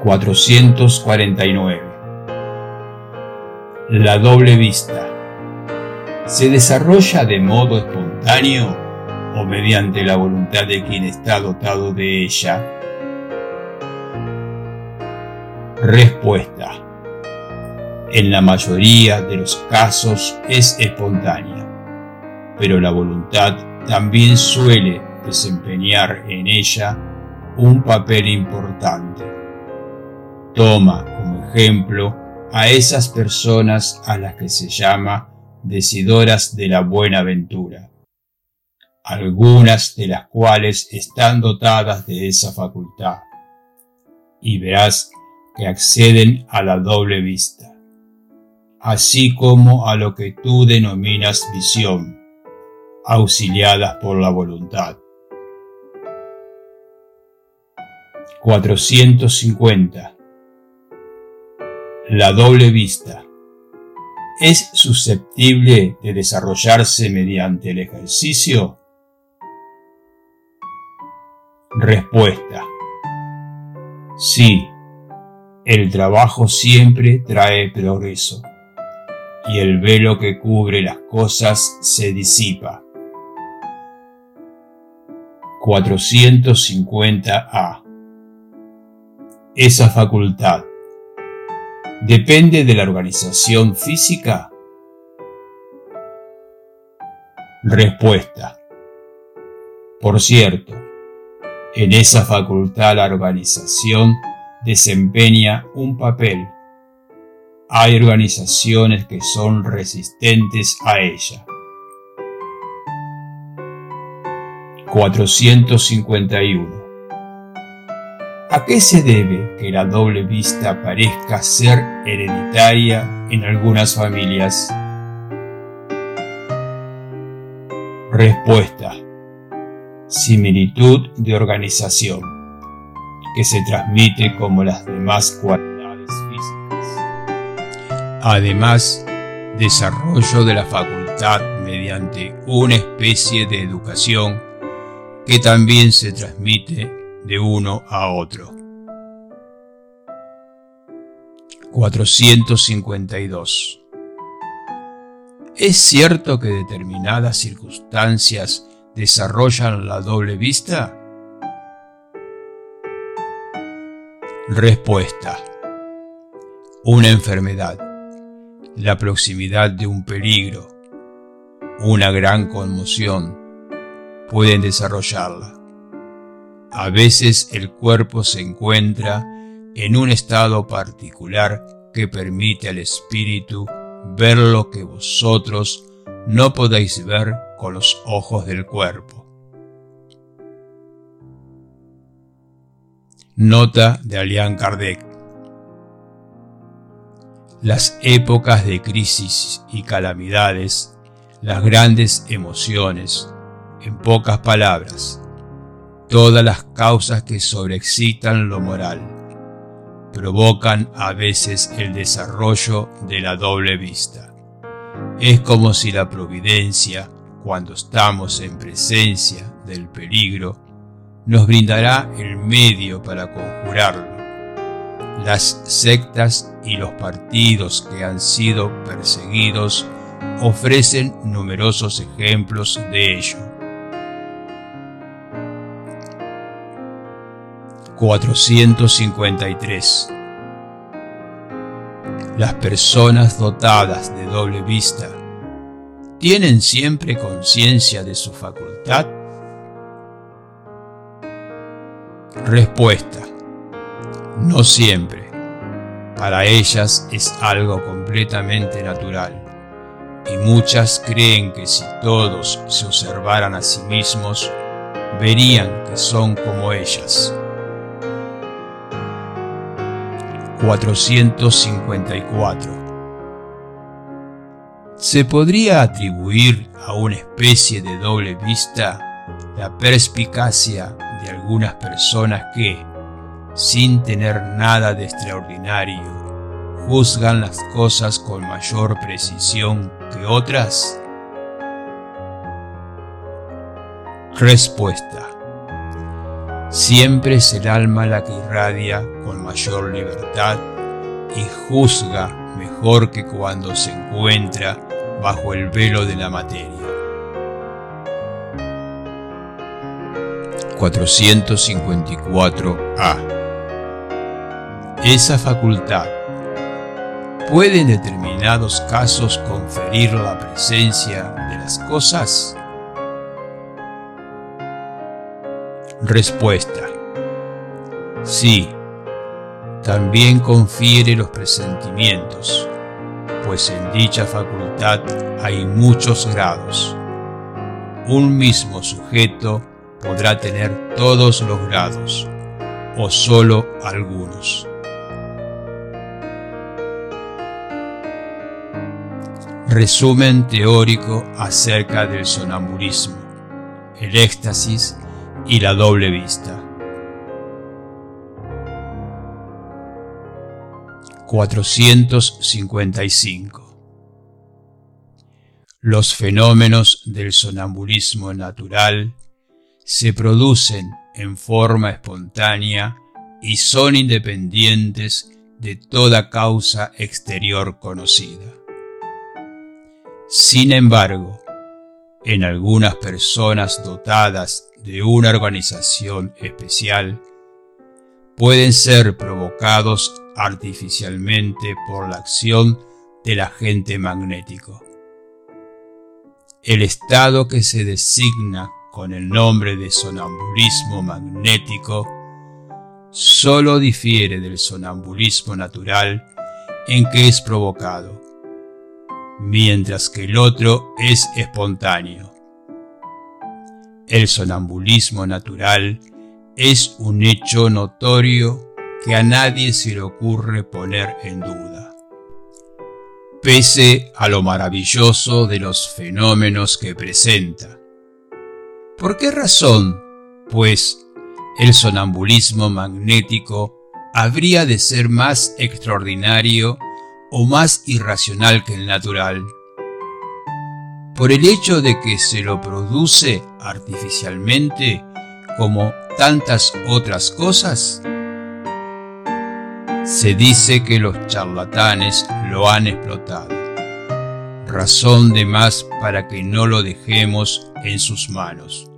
449. La doble vista se desarrolla de modo espontáneo o mediante la voluntad de quien está dotado de ella? Respuesta. En la mayoría de los casos es espontánea, pero la voluntad también suele desempeñar en ella un papel importante. Toma como ejemplo a esas personas a las que se llama decidoras de la buena ventura, algunas de las cuales están dotadas de esa facultad, y verás que acceden a la doble vista, así como a lo que tú denominas visión, auxiliadas por la voluntad. 450. La doble vista. ¿Es susceptible de desarrollarse mediante el ejercicio? Respuesta. Sí, el trabajo siempre trae progreso y el velo que cubre las cosas se disipa. 450A Esa facultad depende de la organización física. Respuesta. Por cierto, en esa facultad la organización desempeña un papel. Hay organizaciones que son resistentes a ella. 451. ¿A qué se debe que la doble vista parezca ser hereditaria en algunas familias? Respuesta. Similitud de organización que se transmite como las demás cualidades físicas. Además, desarrollo de la facultad mediante una especie de educación que también se transmite de uno a otro. 452. ¿Es cierto que determinadas circunstancias desarrollan la doble vista? Respuesta. Una enfermedad, la proximidad de un peligro, una gran conmoción, pueden desarrollarla. A veces el cuerpo se encuentra en un estado particular que permite al espíritu ver lo que vosotros no podéis ver con los ojos del cuerpo. Nota de Alian Kardec. Las épocas de crisis y calamidades, las grandes emociones, en pocas palabras, todas las causas que sobreexcitan lo moral, provocan a veces el desarrollo de la doble vista. Es como si la providencia, cuando estamos en presencia del peligro, nos brindará el medio para conjurarlo. Las sectas y los partidos que han sido perseguidos ofrecen numerosos ejemplos de ello. 453 Las personas dotadas de doble vista tienen siempre conciencia de su facultad Respuesta. No siempre. Para ellas es algo completamente natural. Y muchas creen que si todos se observaran a sí mismos, verían que son como ellas. 454. ¿Se podría atribuir a una especie de doble vista la perspicacia de algunas personas que, sin tener nada de extraordinario, juzgan las cosas con mayor precisión que otras? Respuesta. Siempre es el alma la que irradia con mayor libertad y juzga mejor que cuando se encuentra bajo el velo de la materia. 454A. Esa facultad ¿Puede en determinados casos conferir la presencia de las cosas? Respuesta. Sí, también confiere los presentimientos, pues en dicha facultad hay muchos grados. Un mismo sujeto podrá tener todos los grados, o solo algunos. Resumen teórico acerca del sonambulismo, el éxtasis y la doble vista. 455 Los fenómenos del sonambulismo natural se producen en forma espontánea y son independientes de toda causa exterior conocida. Sin embargo, en algunas personas dotadas de una organización especial, pueden ser provocados artificialmente por la acción del agente magnético. El estado que se designa con el nombre de sonambulismo magnético solo difiere del sonambulismo natural en que es provocado, mientras que el otro es espontáneo. El sonambulismo natural es un hecho notorio que a nadie se le ocurre poner en duda. Pese a lo maravilloso de los fenómenos que presenta. ¿Por qué razón, pues, el sonambulismo magnético habría de ser más extraordinario o más irracional que el natural? Por el hecho de que se lo produce artificialmente como tantas otras cosas? Se dice que los charlatanes lo han explotado. Razón de más para que no lo dejemos en sus manos.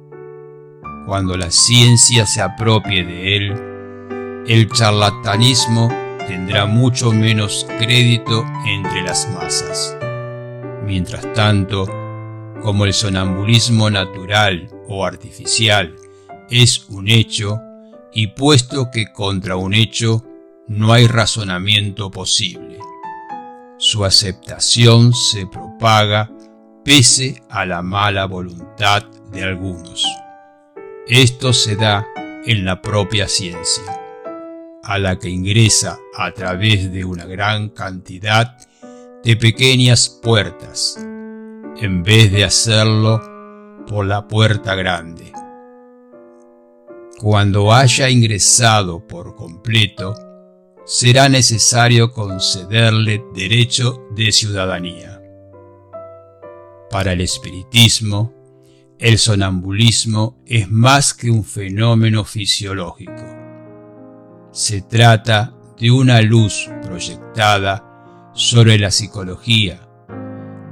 Cuando la ciencia se apropie de él, el charlatanismo tendrá mucho menos crédito entre las masas. Mientras tanto, como el sonambulismo natural o artificial es un hecho, y puesto que contra un hecho no hay razonamiento posible, su aceptación se propaga pese a la mala voluntad de algunos. Esto se da en la propia ciencia, a la que ingresa a través de una gran cantidad de pequeñas puertas, en vez de hacerlo por la puerta grande. Cuando haya ingresado por completo, será necesario concederle derecho de ciudadanía. Para el espiritismo, el sonambulismo es más que un fenómeno fisiológico. Se trata de una luz proyectada sobre la psicología.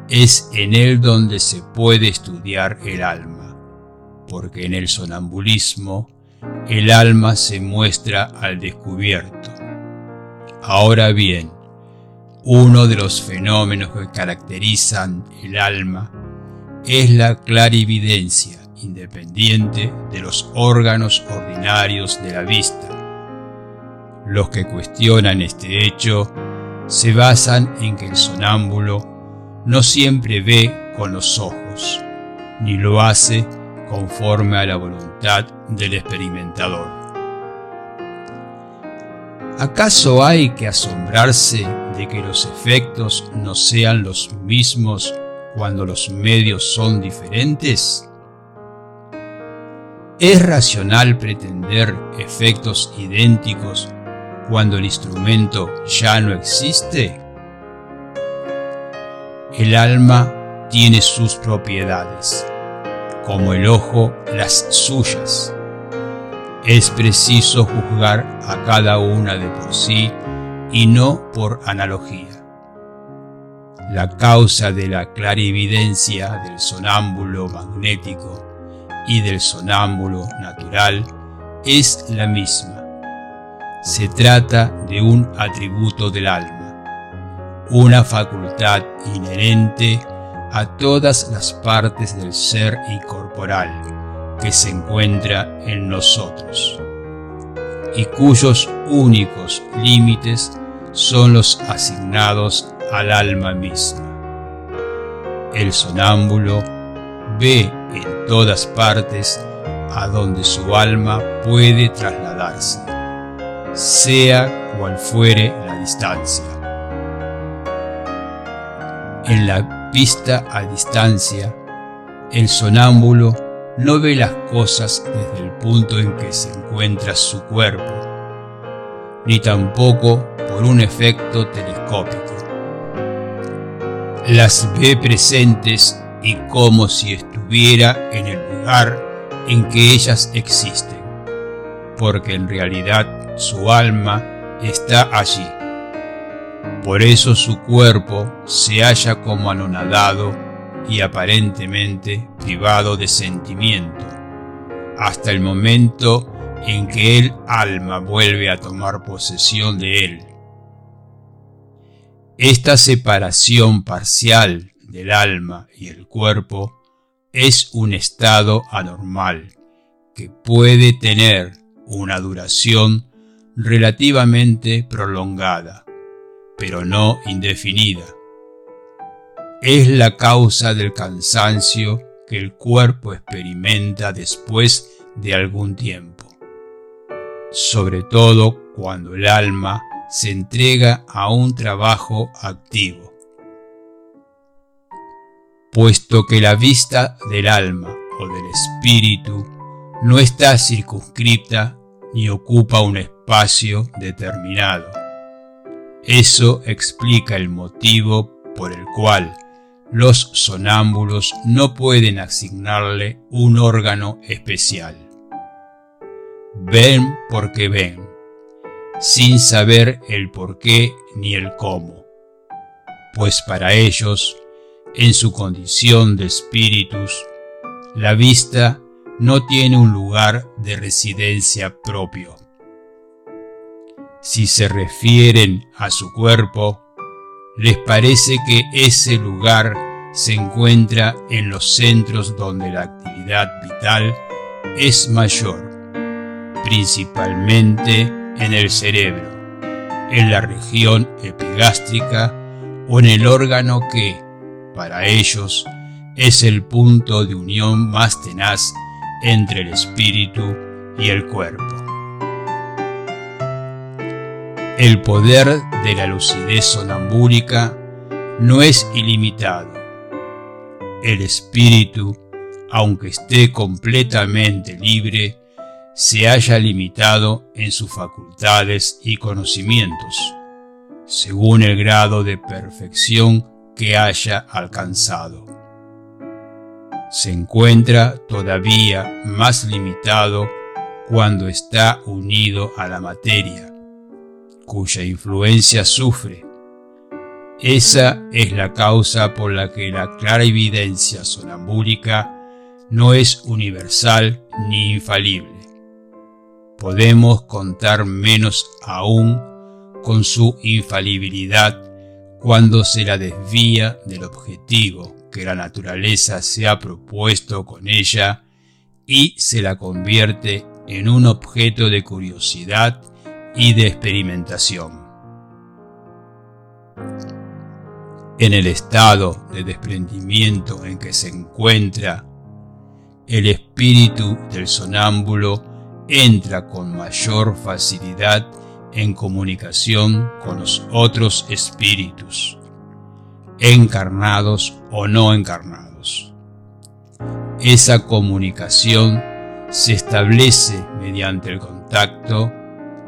Es en él donde se puede estudiar el alma, porque en el sonambulismo el alma se muestra al descubierto. Ahora bien, uno de los fenómenos que caracterizan el alma es la clarividencia independiente de los órganos ordinarios de la vista. Los que cuestionan este hecho se basan en que el sonámbulo no siempre ve con los ojos, ni lo hace conforme a la voluntad del experimentador. ¿Acaso hay que asombrarse de que los efectos no sean los mismos cuando los medios son diferentes? ¿Es racional pretender efectos idénticos cuando el instrumento ya no existe? El alma tiene sus propiedades como el ojo las suyas. Es preciso juzgar a cada una de por sí y no por analogía. La causa de la clarividencia del sonámbulo magnético y del sonámbulo natural es la misma. Se trata de un atributo del alma, una facultad inherente a todas las partes del ser incorporal que se encuentra en nosotros y cuyos únicos límites son los asignados al alma misma. El sonámbulo ve en todas partes a donde su alma puede trasladarse, sea cual fuere la distancia. En la vista a distancia, el sonámbulo no ve las cosas desde el punto en que se encuentra su cuerpo, ni tampoco por un efecto telescópico. Las ve presentes y como si estuviera en el lugar en que ellas existen, porque en realidad su alma está allí. Por eso su cuerpo se halla como anonadado y aparentemente privado de sentimiento, hasta el momento en que el alma vuelve a tomar posesión de él. Esta separación parcial del alma y el cuerpo es un estado anormal que puede tener una duración relativamente prolongada, pero no indefinida es la causa del cansancio que el cuerpo experimenta después de algún tiempo, sobre todo cuando el alma se entrega a un trabajo activo. Puesto que la vista del alma o del espíritu no está circunscripta ni ocupa un espacio determinado. Eso explica el motivo por el cual los sonámbulos no pueden asignarle un órgano especial. Ven porque ven, sin saber el por qué ni el cómo, pues para ellos, en su condición de espíritus, la vista no tiene un lugar de residencia propio. Si se refieren a su cuerpo, les parece que ese lugar se encuentra en los centros donde la actividad vital es mayor, principalmente en el cerebro, en la región epigástrica o en el órgano que, para ellos, es el punto de unión más tenaz entre el espíritu y el cuerpo. El poder de la lucidez sonambúrica no es ilimitado. El espíritu, aunque esté completamente libre, se haya limitado en sus facultades y conocimientos, según el grado de perfección que haya alcanzado. Se encuentra todavía más limitado cuando está unido a la materia cuya influencia sufre. Esa es la causa por la que la clara evidencia sonambúlica no es universal ni infalible. Podemos contar menos aún con su infalibilidad cuando se la desvía del objetivo que la naturaleza se ha propuesto con ella y se la convierte en un objeto de curiosidad y de experimentación. En el estado de desprendimiento en que se encuentra, el espíritu del sonámbulo entra con mayor facilidad en comunicación con los otros espíritus, encarnados o no encarnados. Esa comunicación se establece mediante el contacto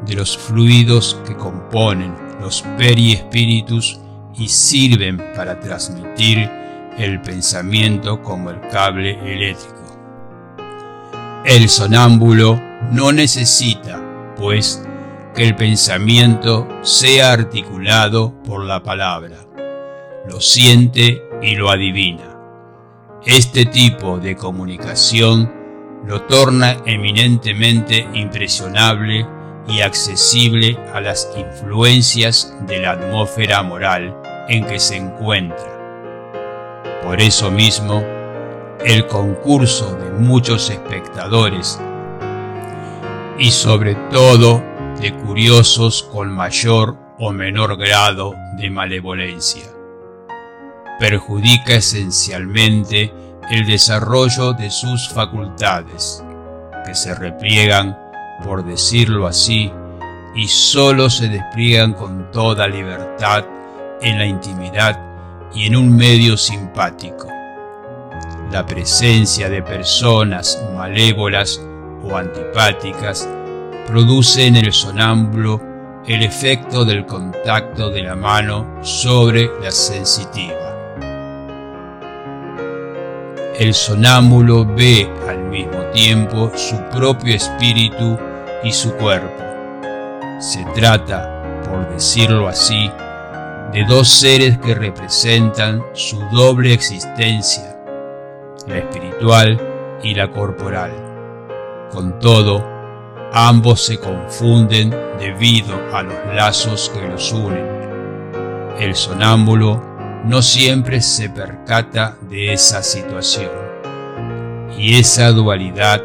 de los fluidos que componen los periespíritus y sirven para transmitir el pensamiento como el cable eléctrico. El sonámbulo no necesita, pues, que el pensamiento sea articulado por la palabra. Lo siente y lo adivina. Este tipo de comunicación lo torna eminentemente impresionable y accesible a las influencias de la atmósfera moral en que se encuentra. Por eso mismo, el concurso de muchos espectadores y sobre todo de curiosos con mayor o menor grado de malevolencia. Perjudica esencialmente el desarrollo de sus facultades, que se repliegan, por decirlo así, y sólo se despliegan con toda libertad en la intimidad y en un medio simpático. La presencia de personas malévolas o antipáticas produce en el sonámbulo el efecto del contacto de la mano sobre la sensitiva. El sonámbulo ve al mismo tiempo su propio espíritu y su cuerpo. Se trata, por decirlo así, de dos seres que representan su doble existencia, la espiritual y la corporal. Con todo, ambos se confunden debido a los lazos que los unen. El sonámbulo no siempre se percata de esa situación, y esa dualidad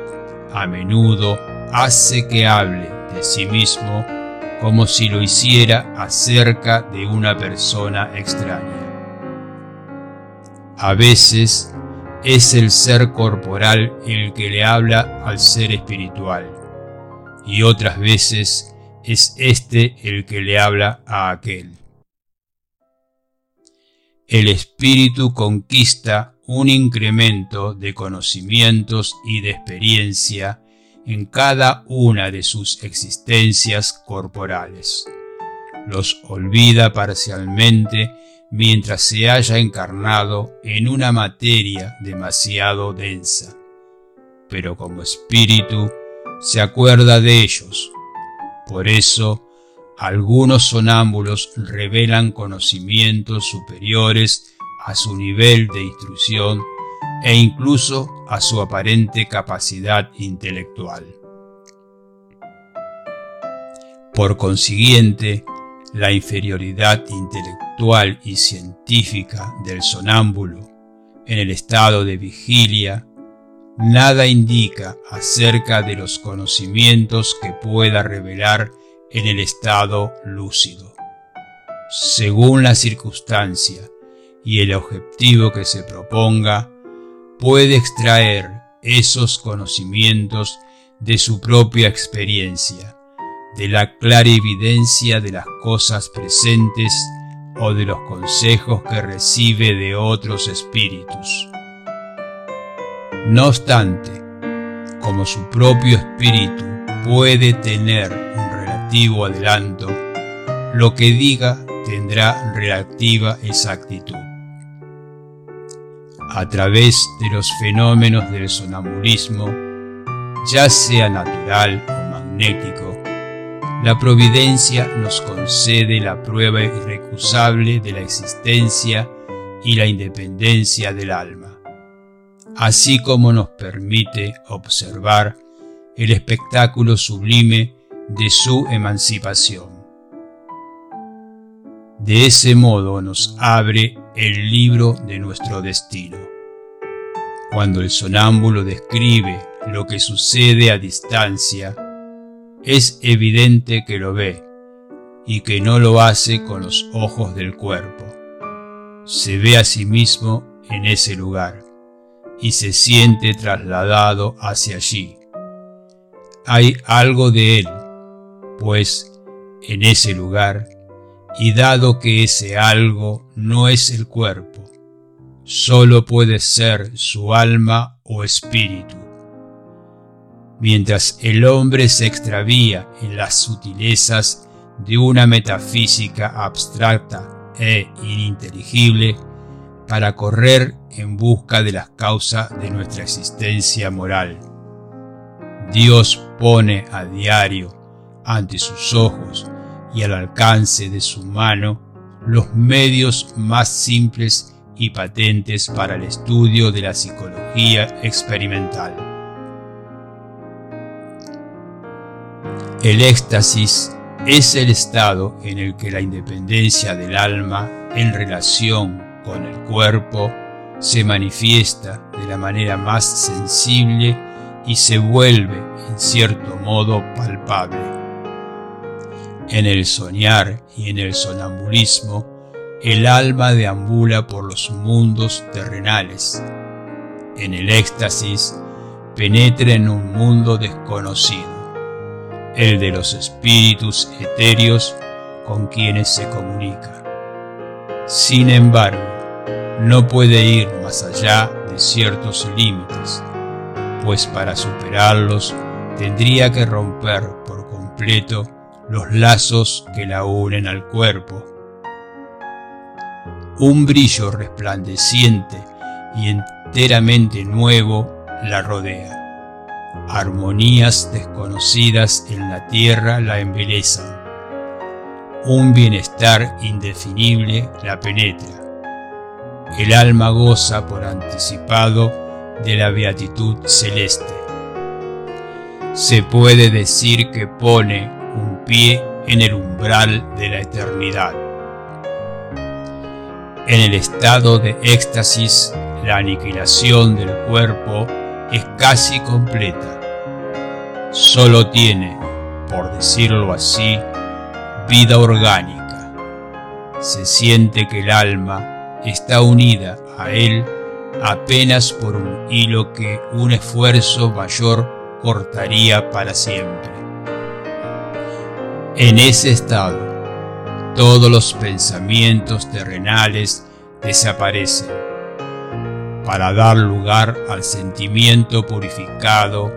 a menudo hace que hable de sí mismo como si lo hiciera acerca de una persona extraña. A veces es el ser corporal el que le habla al ser espiritual, y otras veces es éste el que le habla a aquel. El espíritu conquista un incremento de conocimientos y de experiencia en cada una de sus existencias corporales. Los olvida parcialmente mientras se haya encarnado en una materia demasiado densa, pero como espíritu se acuerda de ellos. Por eso, algunos sonámbulos revelan conocimientos superiores a su nivel de instrucción e incluso a su aparente capacidad intelectual. Por consiguiente, la inferioridad intelectual y científica del sonámbulo en el estado de vigilia nada indica acerca de los conocimientos que pueda revelar en el estado lúcido. Según la circunstancia y el objetivo que se proponga, puede extraer esos conocimientos de su propia experiencia, de la clara evidencia de las cosas presentes o de los consejos que recibe de otros espíritus. No obstante, como su propio espíritu puede tener un relativo adelanto, lo que diga tendrá relativa exactitud a través de los fenómenos del sonambulismo, ya sea natural o magnético, la providencia nos concede la prueba irrecusable de la existencia y la independencia del alma, así como nos permite observar el espectáculo sublime de su emancipación. De ese modo nos abre el libro de nuestro destino. Cuando el sonámbulo describe lo que sucede a distancia, es evidente que lo ve y que no lo hace con los ojos del cuerpo. Se ve a sí mismo en ese lugar y se siente trasladado hacia allí. Hay algo de él, pues en ese lugar y dado que ese algo no es el cuerpo, solo puede ser su alma o espíritu. Mientras el hombre se extravía en las sutilezas de una metafísica abstracta e ininteligible para correr en busca de las causas de nuestra existencia moral. Dios pone a diario ante sus ojos y al alcance de su mano los medios más simples y patentes para el estudio de la psicología experimental. El éxtasis es el estado en el que la independencia del alma en relación con el cuerpo se manifiesta de la manera más sensible y se vuelve en cierto modo palpable. En el soñar y en el sonambulismo, el alma deambula por los mundos terrenales. En el éxtasis, penetra en un mundo desconocido, el de los espíritus etéreos con quienes se comunica. Sin embargo, no puede ir más allá de ciertos límites, pues para superarlos tendría que romper por completo los lazos que la unen al cuerpo. Un brillo resplandeciente y enteramente nuevo la rodea. Armonías desconocidas en la tierra la embelezan. Un bienestar indefinible la penetra. El alma goza por anticipado de la beatitud celeste. Se puede decir que pone un pie en el umbral de la eternidad. En el estado de éxtasis, la aniquilación del cuerpo es casi completa. Solo tiene, por decirlo así, vida orgánica. Se siente que el alma está unida a él apenas por un hilo que un esfuerzo mayor cortaría para siempre. En ese estado, todos los pensamientos terrenales desaparecen para dar lugar al sentimiento purificado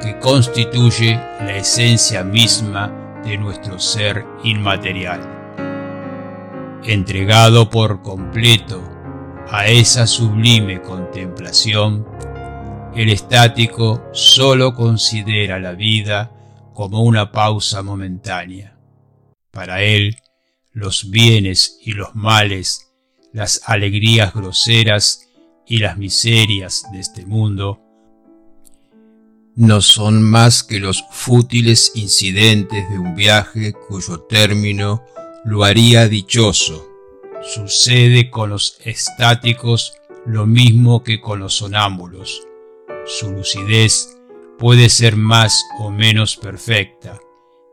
que constituye la esencia misma de nuestro ser inmaterial. Entregado por completo a esa sublime contemplación, el estático sólo considera la vida como una pausa momentánea. Para él, los bienes y los males, las alegrías groseras y las miserias de este mundo, no son más que los fútiles incidentes de un viaje cuyo término lo haría dichoso Sucede con los estáticos lo mismo que con los sonámbulos. Su lucidez puede ser más o menos perfecta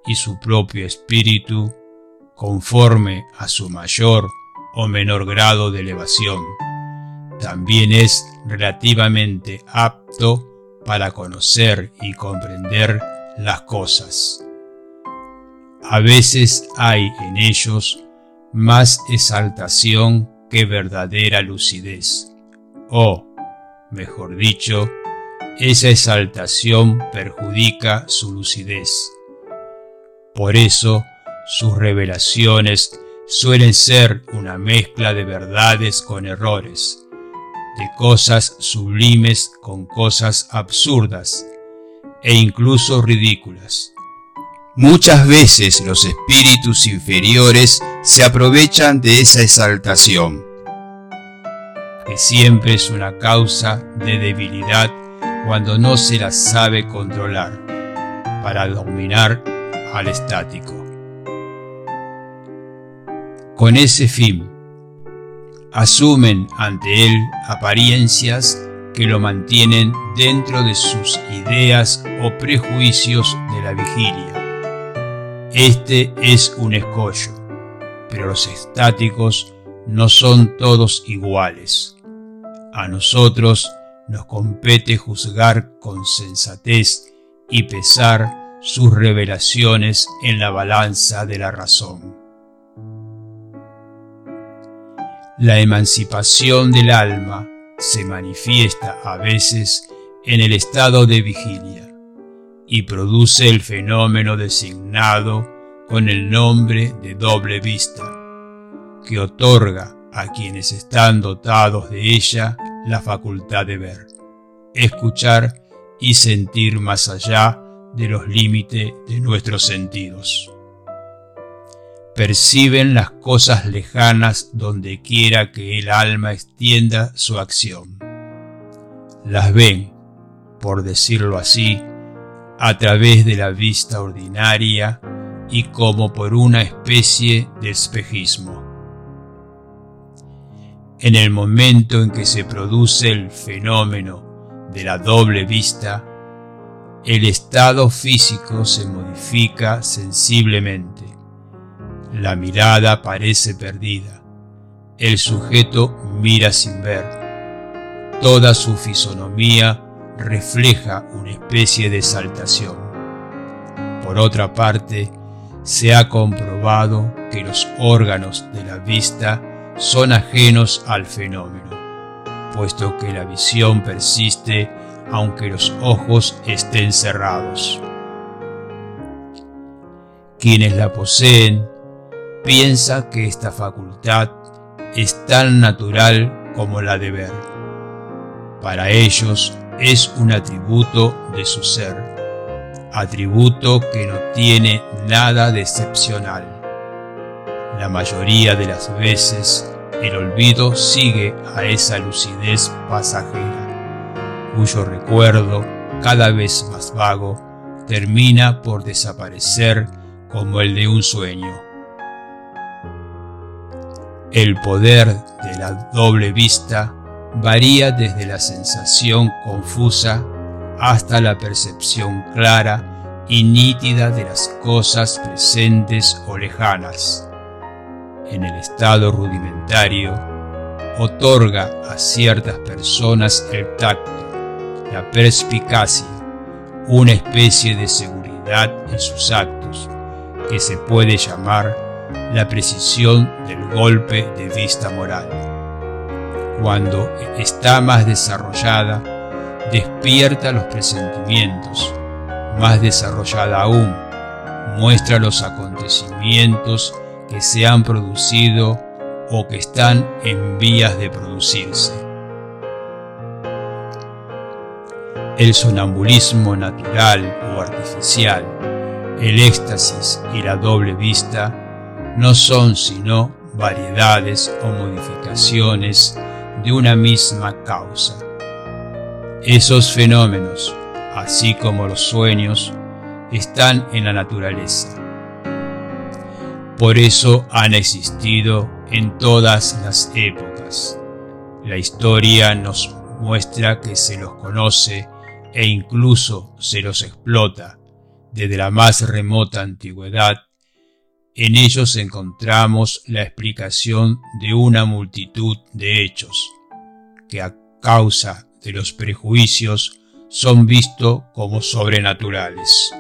y su propio espíritu, conforme a su mayor o menor grado de elevación, también es relativamente apto para conocer y comprender las cosas. A veces hay en ellos más exaltación que verdadera lucidez. O, mejor dicho, esa exaltación perjudica su lucidez. Por eso, sus revelaciones suelen ser una mezcla de verdades con errores, de cosas sublimes con cosas absurdas e incluso ridículas. Muchas veces los espíritus inferiores se aprovechan de esa exaltación, que siempre es una causa de debilidad cuando no se la sabe controlar, para dominar al estático. Con ese fin, asumen ante él apariencias que lo mantienen dentro de sus ideas o prejuicios de la vigilia este es un escollo, pero los estáticos no son todos iguales. A nosotros nos compete juzgar con sensatez y pesar sus revelaciones en la balanza de la razón. La emancipación del alma se manifiesta a veces en el estado de vigilia y produce el fenómeno designado con el nombre de doble vista, que otorga a quienes están dotados de ella la facultad de ver, escuchar y sentir más allá de los límites de nuestros sentidos. Perciben las cosas lejanas donde quiera que el alma extienda su acción. Las ven, por decirlo así, a través de la vista ordinaria y como por una especie de espejismo. En el momento en que se produce el fenómeno de la doble vista, el estado físico se modifica sensiblemente. La mirada parece perdida. El sujeto mira sin ver. Toda su fisonomía refleja una especie de exaltación. Por otra parte, se ha comprobado que los órganos de la vista son ajenos al fenómeno, puesto que la visión persiste aunque los ojos estén cerrados. Quienes la poseen piensan que esta facultad es tan natural como la de ver. Para ellos es un atributo de su ser, atributo que no tiene nada de excepcional. La mayoría de las veces el olvido sigue a esa lucidez pasajera cuyo recuerdo, cada vez más vago, termina por desaparecer como el de un sueño. El poder de la doble vista varía desde la sensación confusa hasta la percepción clara y nítida de las cosas presentes o lejanas. En el estado rudimentario, otorga a ciertas personas el tacto, la perspicacia, una especie de seguridad en sus actos, que se puede llamar la precisión del golpe de vista moral. Cuando está más desarrollada, despierta los presentimientos, más desarrollada aún, muestra los acontecimientos que se han producido o que están en vías de producirse. el sonambulismo natural o artificial, el éxtasis y la doble vista no son sino variedades o modificaciones de una misma causa. Esos fenómenos, así como los sueños, están en la naturaleza. Por eso han existido en todas las épocas. La historia nos muestra que se los conoce e incluso se los explota desde la más remota antigüedad, en ellos encontramos la explicación de una multitud de hechos, que a causa de los prejuicios son vistos como sobrenaturales.